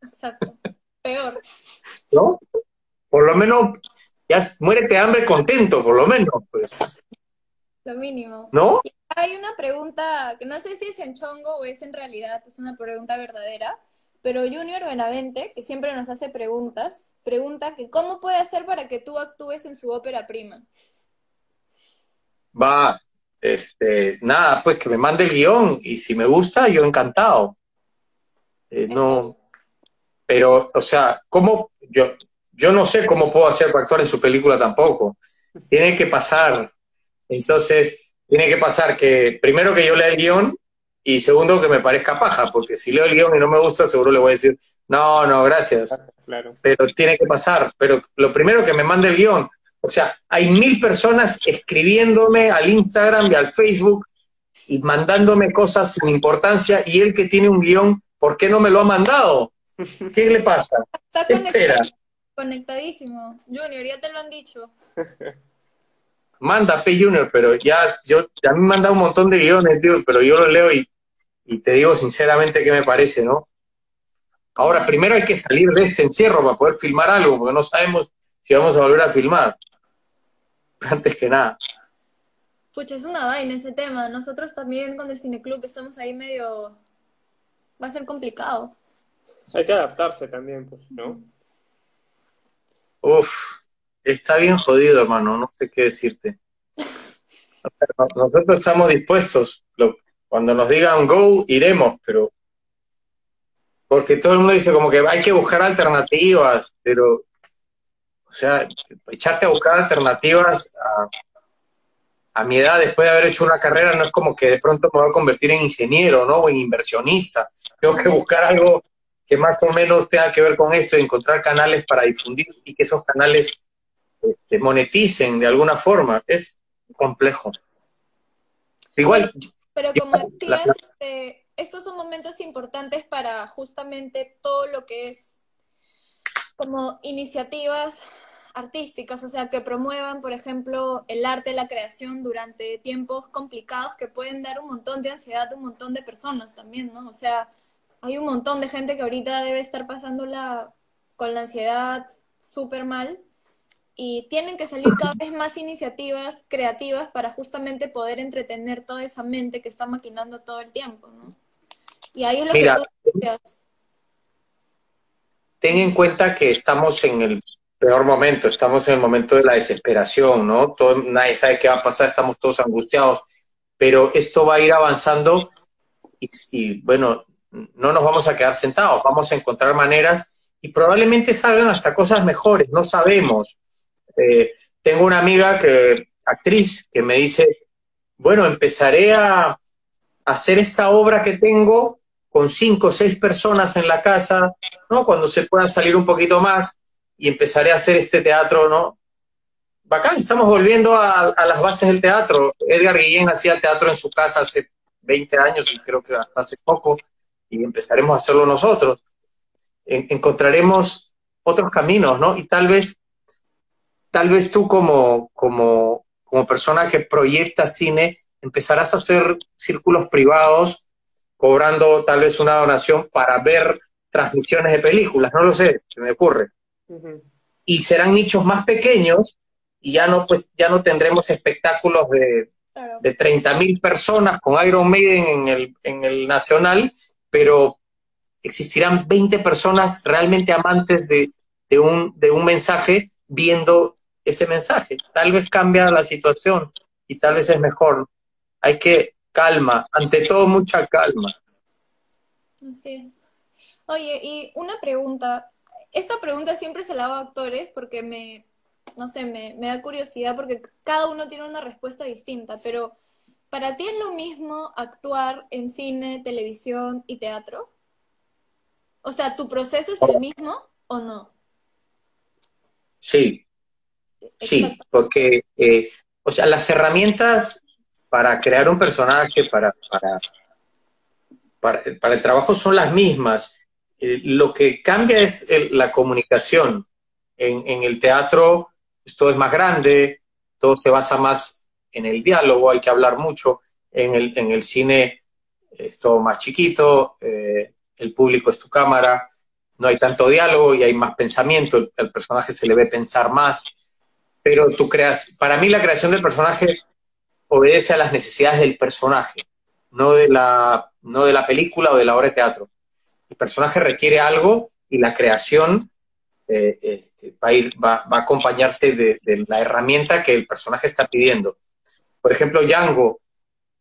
Speaker 2: Exacto. Peor.
Speaker 3: ¿No? Por lo menos, ya muérete de hambre contento, por lo menos, pues.
Speaker 2: Lo mínimo.
Speaker 3: ¿No?
Speaker 2: hay una pregunta que no sé si es en chongo o es en realidad, es una pregunta verdadera, pero Junior Benavente, que siempre nos hace preguntas, pregunta que cómo puede hacer para que tú actúes en su ópera prima.
Speaker 3: Va, este, nada, pues que me mande el guion y si me gusta, yo encantado. Eh, no, pero, o sea, ¿cómo? Yo, yo no sé cómo puedo hacer para actuar en su película tampoco. Tiene que pasar. Entonces, tiene que pasar que, primero que yo lea el guion y segundo que me parezca paja, porque si leo el guion y no me gusta, seguro le voy a decir, no, no, gracias. Claro. Pero tiene que pasar. Pero lo primero que me mande el guion. O sea, hay mil personas escribiéndome al Instagram y al Facebook y mandándome cosas sin importancia y él que tiene un guion, ¿por qué no me lo ha mandado? [LAUGHS] ¿Qué le pasa?
Speaker 2: Está espera? conectadísimo. Junior, ya te lo han dicho. [LAUGHS]
Speaker 3: Manda P Junior, pero ya, yo, ya me manda un montón de guiones, tío, pero yo lo leo y, y te digo sinceramente qué me parece, ¿no? Ahora, primero hay que salir de este encierro para poder filmar algo, porque no sabemos si vamos a volver a filmar. [LAUGHS] Antes que nada.
Speaker 2: Pucha, es una vaina ese tema. Nosotros también con el Cineclub estamos ahí medio... Va a ser complicado.
Speaker 1: Hay que adaptarse también, pues, ¿no?
Speaker 3: Uf, está bien jodido, hermano, no sé qué decirte. Nosotros estamos dispuestos. Cuando nos digan go, iremos, pero. Porque todo el mundo dice como que hay que buscar alternativas, pero. O sea, echarte a buscar alternativas a, mi edad, después de haber hecho una carrera, no es como que de pronto me voy a convertir en ingeniero, ¿no? O en inversionista. Tengo que buscar algo que más o menos tenga que ver con esto y encontrar canales para difundir y que esos canales este, moneticen de alguna forma. Es complejo. Igual.
Speaker 2: Pero como decías, este, estos son momentos importantes para justamente todo lo que es como iniciativas artísticas, o sea, que promuevan, por ejemplo, el arte, la creación durante tiempos complicados que pueden dar un montón de ansiedad a un montón de personas también, ¿no? O sea, hay un montón de gente que ahorita debe estar pasándola con la ansiedad súper mal y tienen que salir cada vez más iniciativas creativas para justamente poder entretener toda esa mente que está maquinando todo el tiempo, ¿no? Y ahí es lo que tú.
Speaker 3: Ten en cuenta que estamos en el peor momento, estamos en el momento de la desesperación, ¿no? Todo, nadie sabe qué va a pasar, estamos todos angustiados, pero esto va a ir avanzando y bueno, no nos vamos a quedar sentados, vamos a encontrar maneras y probablemente salgan hasta cosas mejores, no sabemos. Eh, tengo una amiga que, actriz, que me dice, bueno, empezaré a hacer esta obra que tengo con cinco o seis personas en la casa, ¿no? Cuando se pueda salir un poquito más y empezaré a hacer este teatro, ¿no? Bacán, estamos volviendo a, las bases del teatro. Edgar Guillén hacía teatro en su casa hace 20 años y creo que hasta hace poco y empezaremos a hacerlo nosotros. encontraremos otros caminos, ¿no? Y tal vez, tal vez tú como, como, como persona que proyecta cine, empezarás a hacer círculos privados, cobrando tal vez una donación para ver transmisiones de películas, no lo sé, se me ocurre. Y serán nichos más pequeños y ya no, pues, ya no tendremos espectáculos de, de 30.000 personas con Iron Maiden en el, en el Nacional, pero existirán 20 personas realmente amantes de, un, de un mensaje viendo ese mensaje. Tal vez cambia la situación y tal vez es mejor. Hay que calma, ante todo mucha calma.
Speaker 2: Así es. Oye, y una pregunta. Esta pregunta siempre se la hago a actores porque me, no sé, me, me da curiosidad porque cada uno tiene una respuesta distinta, pero ¿para ti es lo mismo actuar en cine, televisión y teatro? O sea, ¿tu proceso es el mismo o no?
Speaker 3: Sí, sí, porque, eh, o sea, las herramientas para crear un personaje, para, para, para, el trabajo son las mismas. Eh, lo que cambia es la comunicación. En, en el teatro esto es más grande, todo se basa más en el diálogo, hay que hablar mucho. En el, en el cine es todo más chiquito, eh, el público es tu cámara, no hay tanto diálogo y hay más pensamiento, el, personaje se le ve pensar más, pero tú creas, para mí la creación del personaje obedece a las necesidades del personaje, no de la, no de la película o de la obra de teatro. El personaje requiere algo y la creación eh, este, va, a ir, va, va, a acompañarse de, de, la herramienta que el personaje está pidiendo. Por ejemplo, Django.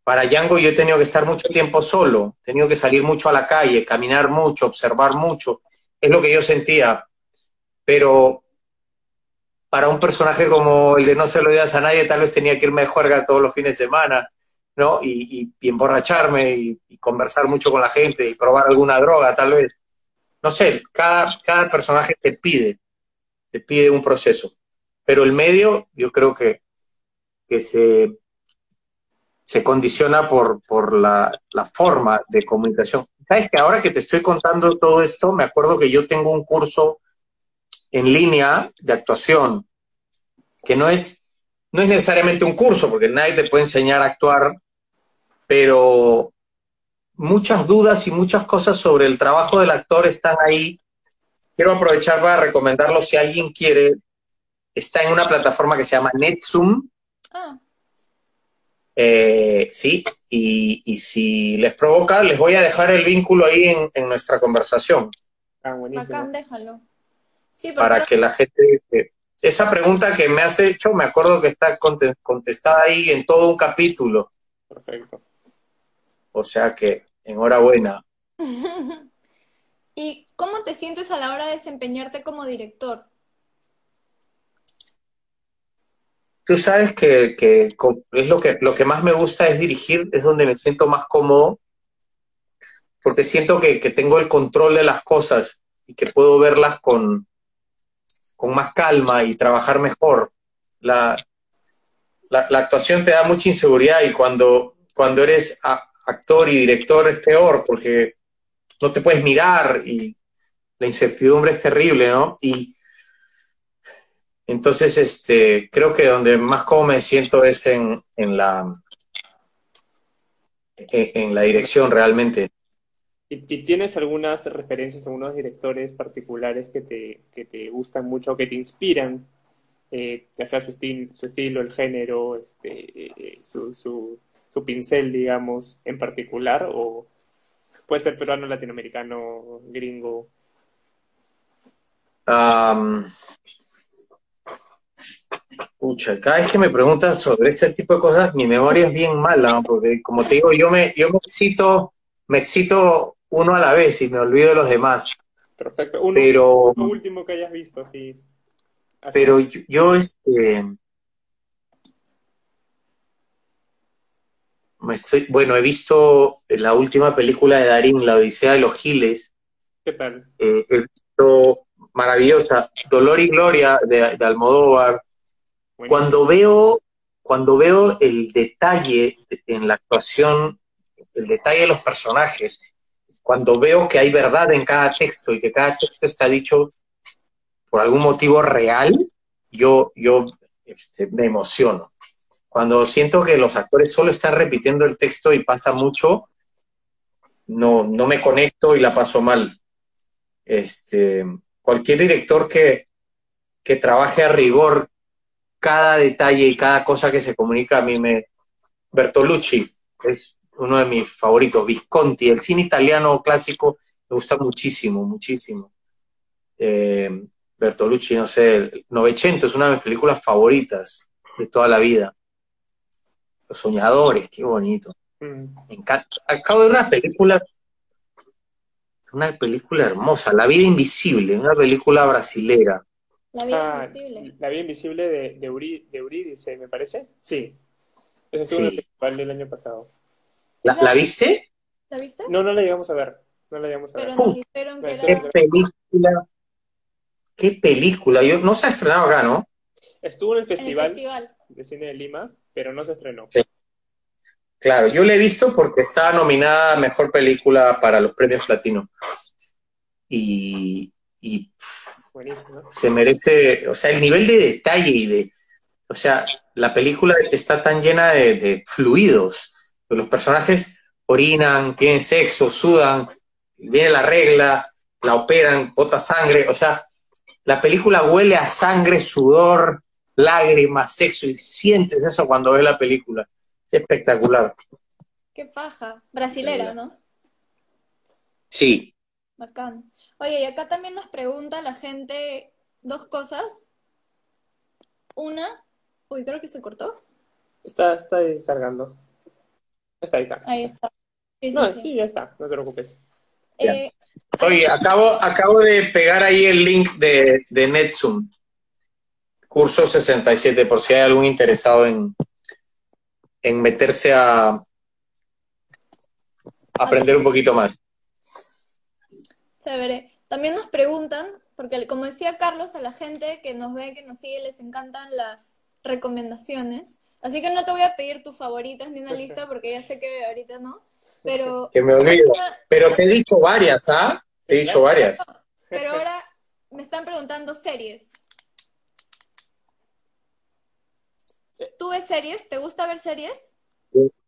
Speaker 3: Para Django yo he tenido que estar mucho tiempo solo, he tenido que salir mucho a la calle, caminar mucho, observar mucho, es lo que yo sentía. Pero para un personaje como el de No se lo digas a nadie, tal vez tenía que irme de juerga todos los fines de semana, ¿no? Y, y, emborracharme y, y, conversar mucho con la gente y probar alguna droga, tal vez. No sé, cada, cada personaje te pide, te pide un proceso. Pero el medio, yo creo que, que se, se condiciona por, por la, la forma de comunicación. Sabes que ahora que te estoy contando todo esto, me acuerdo que yo tengo un curso en línea de actuación, que no es, no es necesariamente un curso, porque nadie te puede enseñar a actuar, pero muchas dudas y muchas cosas sobre el trabajo del actor están ahí. Quiero aprovechar para recomendarlo si alguien quiere. Está en una plataforma que se llama NetZoom. Ah. Eh, sí, y, y, si les provoca, les voy a dejar el vínculo ahí en, en nuestra conversación.
Speaker 2: Ah, buenísimo. Acá, déjalo.
Speaker 3: Sí, para que la gente... Esa pregunta que me has hecho, me acuerdo que está contestada ahí en todo un capítulo.
Speaker 1: Perfecto.
Speaker 3: O sea que, enhorabuena. [LAUGHS]
Speaker 2: ¿Y cómo te sientes a la hora de desempeñarte como director?
Speaker 3: Tú sabes que, que, es lo que lo que más me gusta es dirigir, es donde me siento más cómodo, porque siento que, que tengo el control de las cosas y que puedo verlas con, con más calma y trabajar mejor. La, la, actuación te da mucha inseguridad y cuando, cuando eres actor y director es peor porque no te puedes mirar y la incertidumbre es terrible, ¿no? Y entonces, este, creo que donde más cómodo me siento es en, en la en, la dirección realmente.
Speaker 1: ¿Y, ¿Y, tienes algunas referencias, algunos directores particulares que te, que te gustan mucho, que te inspiran, eh, ya sea su, estil, su estilo, el género, este, eh, su, su, su pincel, digamos, en particular? ¿O puede ser peruano, latinoamericano, gringo?
Speaker 3: Um, Pucha, cada vez que me preguntan sobre ese tipo de cosas, mi memoria es bien mala, porque como te digo, yo me, yo me excito, me excito uno a la vez y me olvido de los demás.
Speaker 1: Perfecto. Uno,
Speaker 3: pero,
Speaker 1: uno último que hayas visto, sí.
Speaker 3: Así. Pero yo, yo, este, me estoy, bueno, he visto la última película de Darín, La Odisea de los Giles.
Speaker 1: ¿Qué tal?
Speaker 3: Eh, he visto maravillosa, Dolor y Gloria de, de Almodóvar. Cuando veo, cuando veo el detalle en la actuación, el detalle de los personajes, cuando veo que hay verdad en cada texto y que cada texto está dicho por algún motivo real, yo, yo este, me emociono. Cuando siento que los actores solo están repitiendo el texto y pasa mucho, no, no me conecto y la paso mal. Este, cualquier director que, que trabaje a rigor cada detalle y cada cosa que se comunica a mí me... Bertolucci es uno de mis favoritos, Visconti, el cine italiano clásico me gusta muchísimo, muchísimo. Eh, Bertolucci, no sé, Novecento es una de mis películas favoritas de toda la vida. Los Soñadores, qué bonito. Mm. Me encanta. Acabo de ver una película, una película hermosa, La vida invisible, una película brasilera.
Speaker 2: La vida ah, invisible.
Speaker 1: La vida invisible de, de, Uri, de Eurídice, me parece. Sí. En el festival del año pasado.
Speaker 3: ¿La, ¿la viste?
Speaker 2: ¿La viste?
Speaker 1: No, no la llegamos a ver. No la llegamos a
Speaker 2: Pero
Speaker 1: ver.
Speaker 2: nos dijeron que
Speaker 3: ¿Qué
Speaker 2: era...
Speaker 3: película? ¿Qué película? Yo, no se ha estrenado acá, ¿no?
Speaker 1: Estuvo en el
Speaker 2: En el
Speaker 1: festival de cine de Lima, pero no se estrenó.
Speaker 3: Claro, yo la he visto porque estaba nominada a Mejor Película para los premios Platino. Y, y
Speaker 1: Buenísimo.
Speaker 3: se merece, o sea, el nivel de detalle y de, o sea, la película está tan llena de, de fluidos. Los personajes orinan, tienen sexo, sudan, viene la regla, la operan, bota sangre, o sea, la película huele a sangre, sudor, lágrimas, sexo, y sientes eso cuando ves la película. Es espectacular.
Speaker 2: Qué paja. Brasilera, ¿no?
Speaker 3: Sí,
Speaker 2: Bacán. Oye, y acá también nos pregunta la gente dos cosas. Una, uy, creo que se cortó.
Speaker 1: Está, está ahí cargando. Está ahí, está.
Speaker 2: Ahí está. Sí,
Speaker 1: No,
Speaker 2: sí.
Speaker 1: sí, ya está. No te preocupes.
Speaker 2: Eh,
Speaker 3: Oye, acabo, acabo de pegar ahí el link de, de NetZoom. Curso 67, por si hay algún interesado en, en meterse a aprender un poquito más.
Speaker 2: Chévere. También nos preguntan, porque como decía Carlos, a la gente que nos ve, que nos sigue, les encantan las recomendaciones. Así que no te voy a pedir tus favoritas ni una lista, porque ya sé que ahorita no. Pero, [LAUGHS]
Speaker 3: Que me olvido. Pero te he dicho varias, ¿ah? Te he dicho varias.
Speaker 2: pero ahora me están preguntando series. ¿Tú ves series? ¿Te gusta ver series?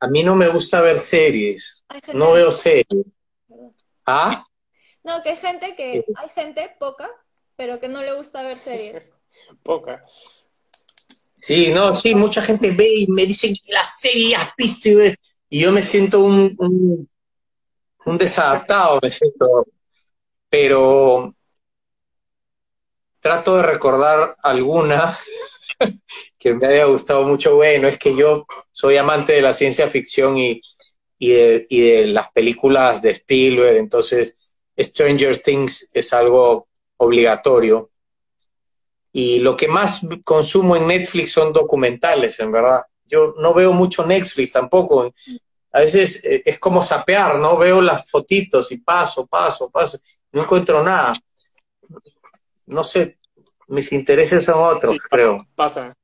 Speaker 3: A mí no me gusta ver series. No veo series. ¿Ah?
Speaker 2: No, que hay gente que, hay gente, poca, pero que no le gusta ver series. [LAUGHS]
Speaker 1: Poca.
Speaker 3: Sí, no, sí, mucha gente ve y me dicen que la serie has visto y, y yo me siento un, un, un desadaptado, me siento, pero trato de recordar alguna [LAUGHS] que me haya gustado mucho. Bueno, es que yo soy amante de la ciencia ficción y, y, de, y de las películas de Spielberg, entonces Stranger Things es algo obligatorio. Y lo que más consumo en Netflix son documentales, en verdad. Yo no veo mucho Netflix tampoco. A veces eh, es como sapear, ¿no? Veo las fotitos y paso, paso, paso. No encuentro nada. No sé, mis intereses son otros,
Speaker 1: Sí,
Speaker 3: creo.
Speaker 1: Pasa.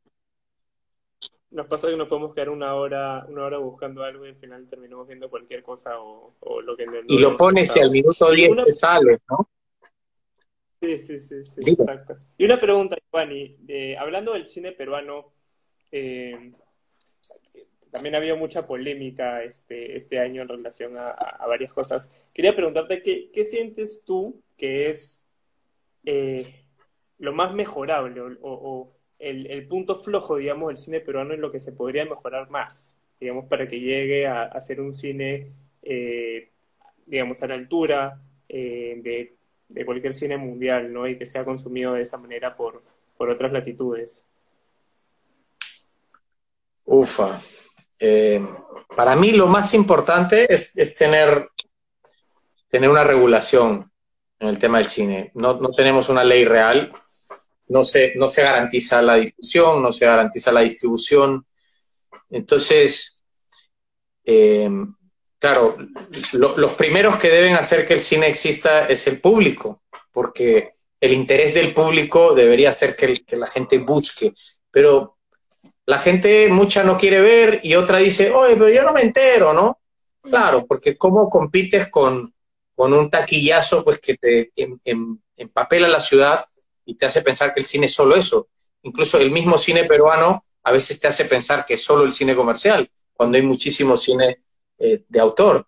Speaker 1: Nos pasa que nos podemos quedar una hora, una hora buscando algo y al final terminamos viendo cualquier cosa o, o lo que no-
Speaker 3: Y lo pones y al minuto
Speaker 1: Y
Speaker 3: 10
Speaker 1: una-
Speaker 3: te sales, ¿no?
Speaker 1: Sí, sí, sí, sí, exacto. Y una pregunta, Giovanni, eh, hablando del cine peruano, eh, también ha habido mucha polémica este, este año en relación a, varias cosas. Quería preguntarte, ¿qué, qué sientes tú que es eh, lo más mejorable o el, el punto flojo, digamos, del cine peruano en lo que se podría mejorar más, digamos, para que llegue a, a ser un cine, eh, digamos, a la altura eh, de, de cualquier cine mundial, ¿no? Y que sea consumido de esa manera por, por otras latitudes.
Speaker 3: Ufa. Eh, para mí lo más importante es, es tener, tener una regulación en el tema del cine. No, no tenemos una ley real, no se, no se garantiza la difusión, no se garantiza la distribución. Entonces, eh, claro, lo- los primeros que deben hacer que el cine exista es el público, porque el interés del público debería ser que, la gente busque, pero la gente mucha no quiere ver y otra dice, oye, pero yo no me entero, ¿no? Claro, porque ¿cómo compites con, un taquillazo pues que te em- em- empapela la ciudad y te hace pensar que el cine es solo eso? Incluso el mismo cine peruano a veces te hace pensar que es solo el cine comercial, cuando hay muchísimo cine eh, de autor.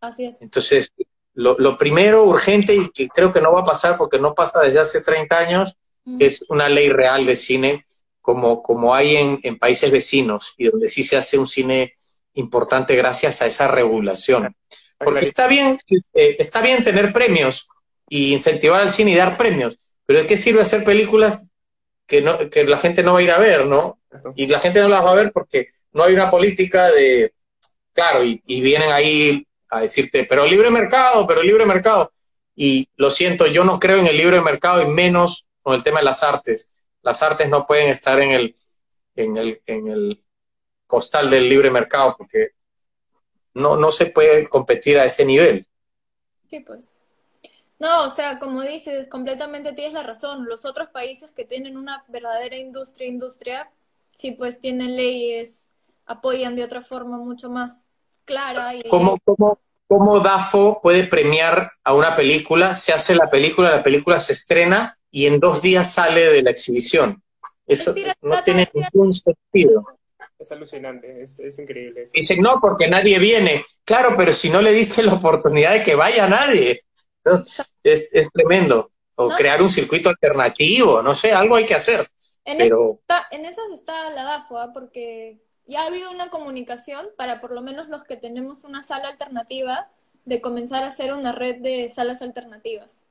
Speaker 2: Así es.
Speaker 3: Entonces, lo, lo primero urgente y que creo que no va a pasar porque no pasa desde hace 30 años
Speaker 2: Mm.
Speaker 3: es una ley real de cine como, como hay en, en países vecinos y donde sí se hace un cine importante gracias a esa regulación. Porque está bien, eh, está bien tener premios y incentivar al cine y dar premios, pero ¿de qué sirve hacer películas que, no, que la gente no va a ir a ver, ¿no? Y la gente no las va a ver porque no hay una política de, claro, y, y vienen ahí a decirte, pero libre mercado, pero libre mercado. Y lo siento, yo no creo en el libre mercado y menos con el tema de las artes. Las artes no pueden estar en el, en el, en el, costal del libre mercado, porque no, no se puede competir a ese nivel.
Speaker 2: Sí, pues. No, o sea, como dices, completamente tienes la razón. Los otros países que tienen una verdadera industria, industria, sí, pues tienen leyes, apoyan de otra forma mucho más clara. Y...
Speaker 3: ¿Cómo, cómo, cómo DAFO puede premiar a una película? Se hace la película, la película se estrena y en dos días sale de la exhibición. Eso no tiene ningún sentido.
Speaker 1: Es alucinante, es, es increíble. Eso.
Speaker 3: Dicen, no, porque nadie viene. Claro, pero si no le diste la oportunidad de que vaya nadie, es, es, tremendo. O ¿No? crear un circuito alternativo, no sé, algo hay que hacer.
Speaker 2: En,
Speaker 3: pero...
Speaker 2: esta, en esas está la DAFO, ¿eh? porque ya ha habido una comunicación para por lo menos los que tenemos una sala alternativa de comenzar a hacer una red de salas alternativas.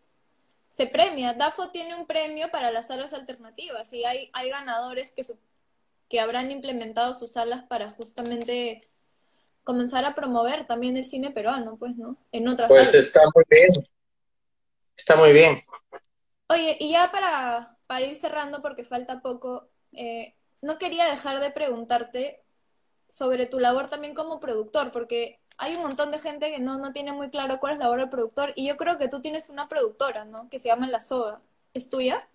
Speaker 2: Se premia, DAFO tiene un premio para las salas alternativas y hay, hay ganadores que, su, que habrán implementado sus salas para justamente comenzar a promover también el cine peruano, pues, ¿no? En otras
Speaker 3: Pues
Speaker 2: salas.
Speaker 3: está muy bien. Está muy bien.
Speaker 2: Oye, y ya para, para ir cerrando, porque falta poco, eh, no quería dejar de preguntarte sobre tu labor también como productor, porque hay un montón de gente que no, no tiene muy claro cuál es la labor del productor, y yo creo que tú tienes una productora, ¿no? Que se llama La Soga. ¿Es tuya?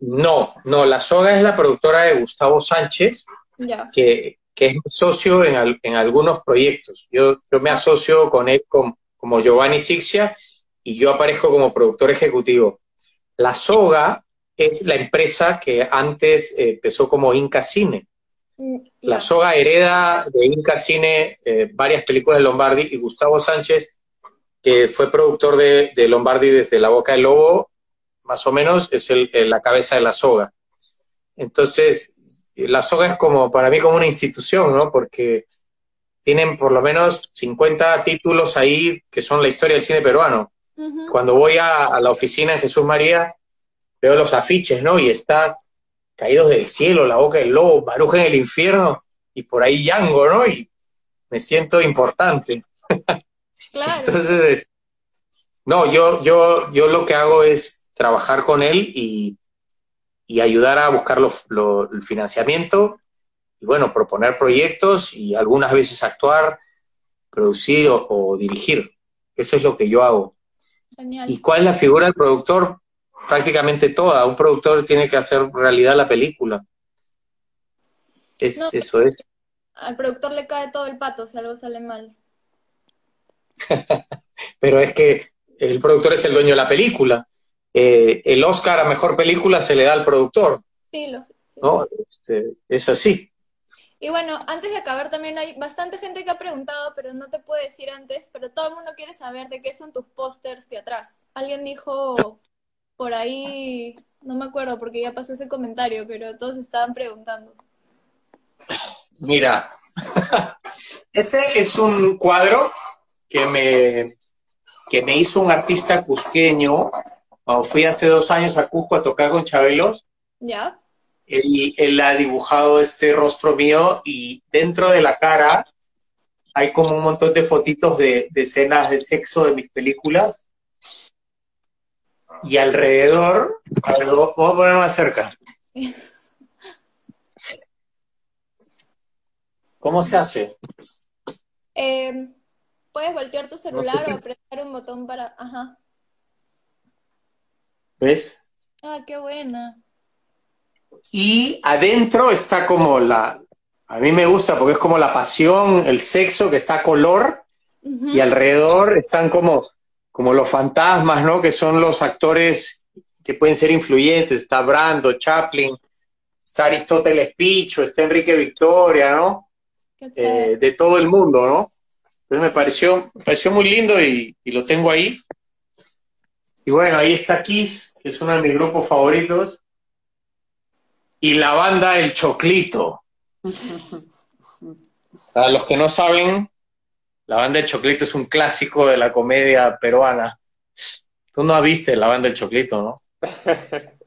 Speaker 3: No, no, La Soga es la productora de Gustavo Sánchez,
Speaker 2: Ya.
Speaker 3: que, que es socio en, al- en algunos proyectos. Yo, yo me asocio con él com- como Giovanni Sixia y yo aparezco como productor ejecutivo. La Soga es la empresa que antes eh, empezó como Inca Cine. La. Soga hereda de Inca Cine eh, varias películas de Lombardi y Gustavo Sánchez, que fue productor de, de Lombardi desde La Boca del Lobo, más o menos, es el, el- la cabeza de La Soga. Entonces, La Soga es como, para mí, como una institución, ¿no? Porque tienen por lo menos 50 títulos ahí que son la historia del cine peruano. Cuando voy a, a la oficina de Jesús María, veo los afiches, ¿no? Y está Caídos del Cielo, La Boca del Lobo, Baruja en el Infierno, y por ahí Yango, ¿no? Y me siento importante.
Speaker 2: Claro.
Speaker 3: Entonces, no, yo, yo, yo lo que hago es trabajar con él y, y ayudar a buscar lo- el financiamiento y, bueno, proponer proyectos y algunas veces actuar, producir o, o dirigir. Eso es lo que yo hago.
Speaker 2: Genial.
Speaker 3: ¿Y cuál es la figura del productor? Prácticamente toda. Un productor tiene que hacer realidad la película. Es,
Speaker 2: No.
Speaker 3: Eso es.
Speaker 2: Al productor le cae todo el pato si algo sale mal. [LAUGHS]
Speaker 3: Pero es que el productor es el dueño de la película. Eh, el Oscar a mejor película se le da al productor,
Speaker 2: Sí, lo, sí.
Speaker 3: ¿no? Este, es así.
Speaker 2: Y bueno, antes de acabar también hay bastante gente que ha preguntado, pero no te puedo decir antes, pero todo el mundo quiere saber de qué son tus pósters de atrás. Alguien dijo por ahí, no me acuerdo porque ya pasó ese comentario, pero todos estaban preguntando.
Speaker 3: Mira, [LAUGHS] ese es un cuadro que me, que me hizo un artista cusqueño cuando fui hace dos años a Cusco a tocar con Chabelos.
Speaker 2: ¿Ya?
Speaker 3: Él, él ha dibujado este rostro mío y dentro de la cara hay como un montón de fotitos de, de escenas de sexo de mis películas. Y alrededor, a ver, lo a poner más cerca. ¿Cómo se hace?
Speaker 2: Eh, puedes voltear tu celular o apretar un botón para... Ajá.
Speaker 3: ¿Ves?
Speaker 2: Ah, qué buena.
Speaker 3: Y adentro está como la, a mí me gusta porque es como la pasión, el sexo que está a color y alrededor están como, como los fantasmas, ¿no? Que son los actores que pueden ser influyentes. Está Brando, Chaplin, está Aristóteles Picho, está Enrique Victoria, ¿no? Eh, de todo el mundo, ¿no? Entonces me pareció, me pareció muy lindo y, y lo tengo ahí. Y bueno, ahí está Kiss, que es uno de mis grupos favoritos. Y la banda El Choclito. [LAUGHS] Para los que no saben, la banda El Choclito es un clásico de la comedia peruana. Tú no viste la banda El Choclito, ¿no? [LAUGHS]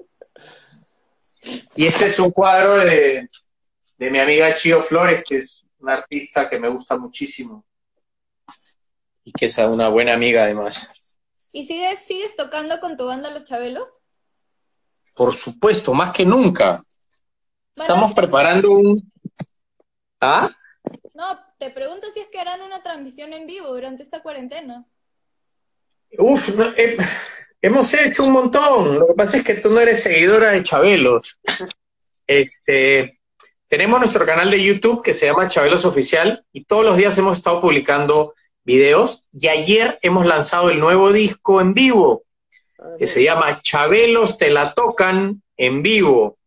Speaker 3: Y este es un cuadro de, de mi amiga Chio Flores, que es una artista que me gusta muchísimo. Y que es una buena amiga además.
Speaker 2: ¿Y sigues, sigues tocando con tu banda Los Chabelos?
Speaker 3: Por supuesto, más que nunca.
Speaker 2: Bueno,
Speaker 3: Estamos preparando un, ¿Ah?
Speaker 2: No, te pregunto si es que harán una transmisión en vivo durante esta cuarentena.
Speaker 3: Uf, eh, hemos hecho un montón. Lo que pasa es que tú no eres seguidora de Chabelos. Este, tenemos nuestro canal de YouTube que se llama Chabelos Oficial y todos los días hemos estado publicando videos y ayer hemos lanzado el nuevo disco en vivo que se llama Chabelos te la tocan en vivo.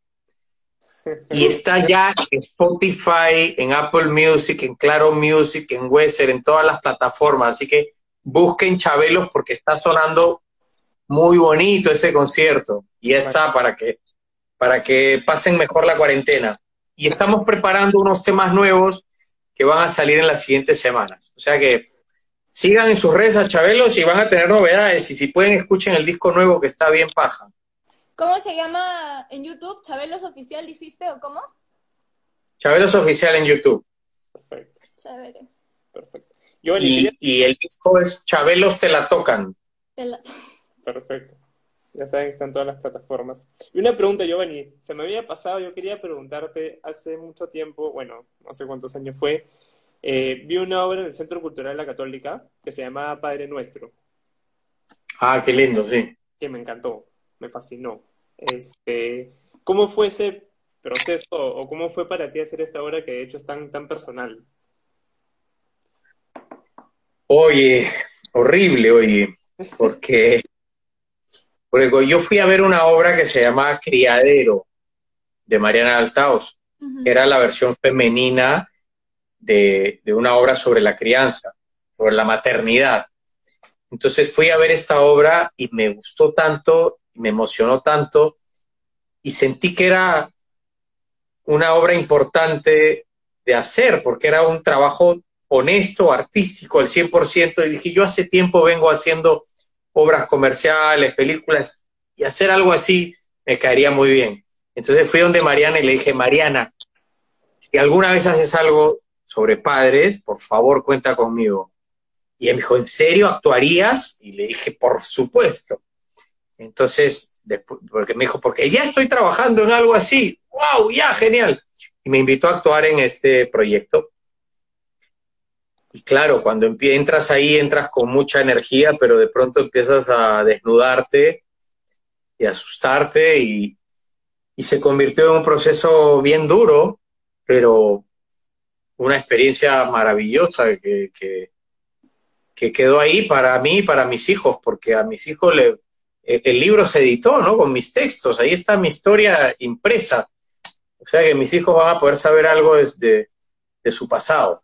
Speaker 3: Y está ya en Spotify, en Apple Music, en Claro Music, en Weser, en todas las plataformas. Así que busquen Chabelos porque está sonando muy bonito ese concierto. Y está para que, para que pasen mejor la cuarentena. Y estamos preparando unos temas nuevos que van a salir en las siguientes semanas. O sea que sigan en sus redes a Chabelos y van a tener novedades. Y si pueden, escuchen el disco nuevo que está bien paja.
Speaker 2: ¿Cómo se llama en YouTube? ¿Chabelos Oficial dijiste o cómo?
Speaker 3: Chabelos Oficial en YouTube.
Speaker 1: Perfecto,
Speaker 2: Chévere.
Speaker 1: perfecto.
Speaker 3: Y, el disco es Chabelos te la tocan.
Speaker 2: Te la-
Speaker 1: Perfecto. Ya saben que están todas las plataformas. Y una pregunta, Giovanni, se me había pasado, yo quería preguntarte, hace mucho tiempo, bueno, no sé cuántos años fue, eh, vi una obra en el Centro Cultural de la Católica que se llamaba Padre Nuestro,
Speaker 3: Ah, qué lindo, sí.
Speaker 1: que me encantó, me fascinó. Este, ¿cómo fue ese proceso o cómo fue para ti hacer esta obra que de hecho es tan, tan personal?
Speaker 3: Oye, horrible, oye, porque, porque yo fui a ver una obra que se llama Criadero, de Mariana Altaos, que era la versión femenina de, de una obra sobre la crianza, sobre la maternidad. Entonces fui a ver esta obra y me gustó tanto, me emocionó tanto, y sentí que era una obra importante de hacer, porque era un trabajo honesto, artístico al 100%, y dije, yo hace tiempo vengo haciendo obras comerciales, películas, y hacer algo así me caería muy bien. Entonces fui donde Mariana y le dije, Mariana, si alguna vez haces algo sobre padres, por favor cuenta conmigo. Y ella me dijo, ¿en serio actuarías? Y le dije, por supuesto. Entonces, después, porque me dijo, porque ya estoy trabajando en algo así. ¡Wow! Ya, genial. Y me invitó a actuar en este proyecto. Y claro, cuando entras ahí, entras con mucha energía, pero de pronto empiezas a desnudarte y asustarte y, se convirtió en un proceso bien duro, pero una experiencia maravillosa que, que, que quedó ahí para mí y para mis hijos, porque a mis hijos le, el el libro se editó, ¿no? Con mis textos, ahí está mi historia impresa. O sea que mis hijos van a poder saber algo desde de su pasado.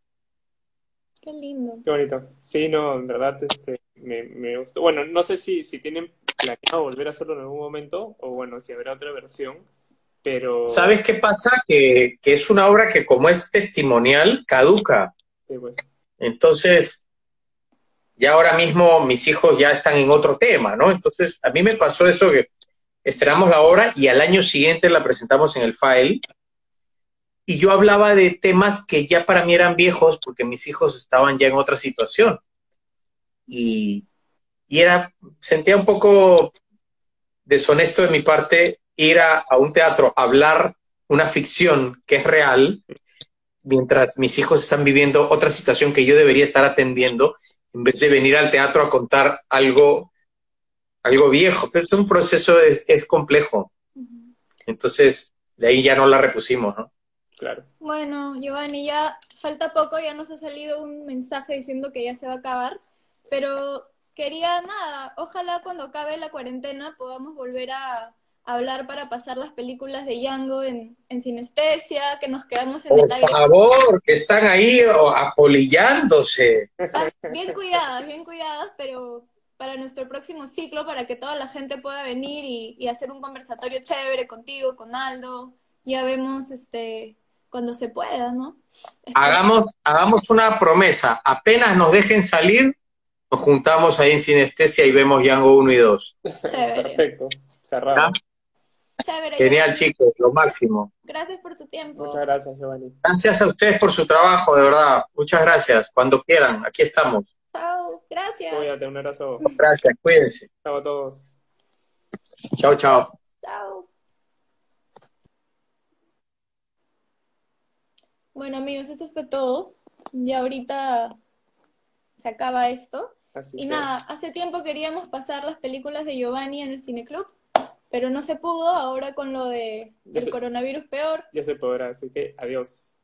Speaker 2: Qué lindo.
Speaker 1: Qué bonito. Sí, no, en verdad este, me, me gustó. Bueno, no sé si, si tienen planeado volver a hacerlo en algún momento o bueno, si habrá otra versión, pero
Speaker 3: ¿Sabes qué pasa? Que, que es una obra que como es testimonial, caduca.
Speaker 1: sí, pues,
Speaker 3: Entonces, ya ahora mismo mis hijos ya están en otro tema, ¿no? Entonces, a mí me pasó eso que estrenamos la obra y al año siguiente la presentamos en el file. Y yo hablaba de temas que ya para mí eran viejos porque mis hijos estaban ya en otra situación. Y, y era, sentía un poco deshonesto de mi parte ir a, a un teatro a hablar una ficción que es real, mientras mis hijos están viviendo otra situación que yo debería estar atendiendo, en vez de venir al teatro a contar algo, algo viejo. Pero es un proceso, es, es complejo. Entonces, de ahí ya no la repusimos, ¿no?
Speaker 1: claro.
Speaker 2: Bueno, Giovanni, ya falta poco, ya nos ha salido un mensaje diciendo que ya se va a acabar, pero quería nada, ojalá cuando acabe la cuarentena podamos volver a hablar para pasar las películas de Django en, en sinestesia, que nos quedamos en
Speaker 3: Por
Speaker 2: el aire.
Speaker 3: favor, que están ahí apolillándose.
Speaker 2: Ah, bien cuidadas, bien cuidadas, pero para nuestro próximo ciclo, para que toda la gente pueda venir y, y hacer un conversatorio chévere contigo, con Aldo, ya vemos este cuando se pueda, ¿no?
Speaker 3: Hagamos, hagamos una promesa. Apenas nos dejen salir, nos juntamos ahí en Sinestesia y vemos Django 1 y 2.
Speaker 2: Chévere,
Speaker 1: Perfecto. Cerrado.
Speaker 3: ¿Ya?
Speaker 2: Chévere.
Speaker 3: Genial,
Speaker 2: Giovanni.
Speaker 3: chicos, lo máximo.
Speaker 2: Gracias por tu tiempo.
Speaker 1: Muchas gracias, Giovanni.
Speaker 3: Gracias a ustedes por su trabajo, de verdad. Muchas gracias. Cuando quieran, aquí estamos.
Speaker 2: Chao, gracias.
Speaker 1: Cuídate, un abrazo.
Speaker 3: Gracias, cuídense.
Speaker 1: Chao a todos.
Speaker 3: Chao, chao.
Speaker 2: Chao. Bueno, amigos, eso fue todo. Ya ahorita se acaba esto.
Speaker 1: Así
Speaker 2: Y
Speaker 1: que-
Speaker 2: nada, hace tiempo queríamos pasar las películas de Giovanni en el cineclub, pero no se pudo. Ahora con lo de, del coronavirus peor.
Speaker 1: Ya se podrá, así que adiós.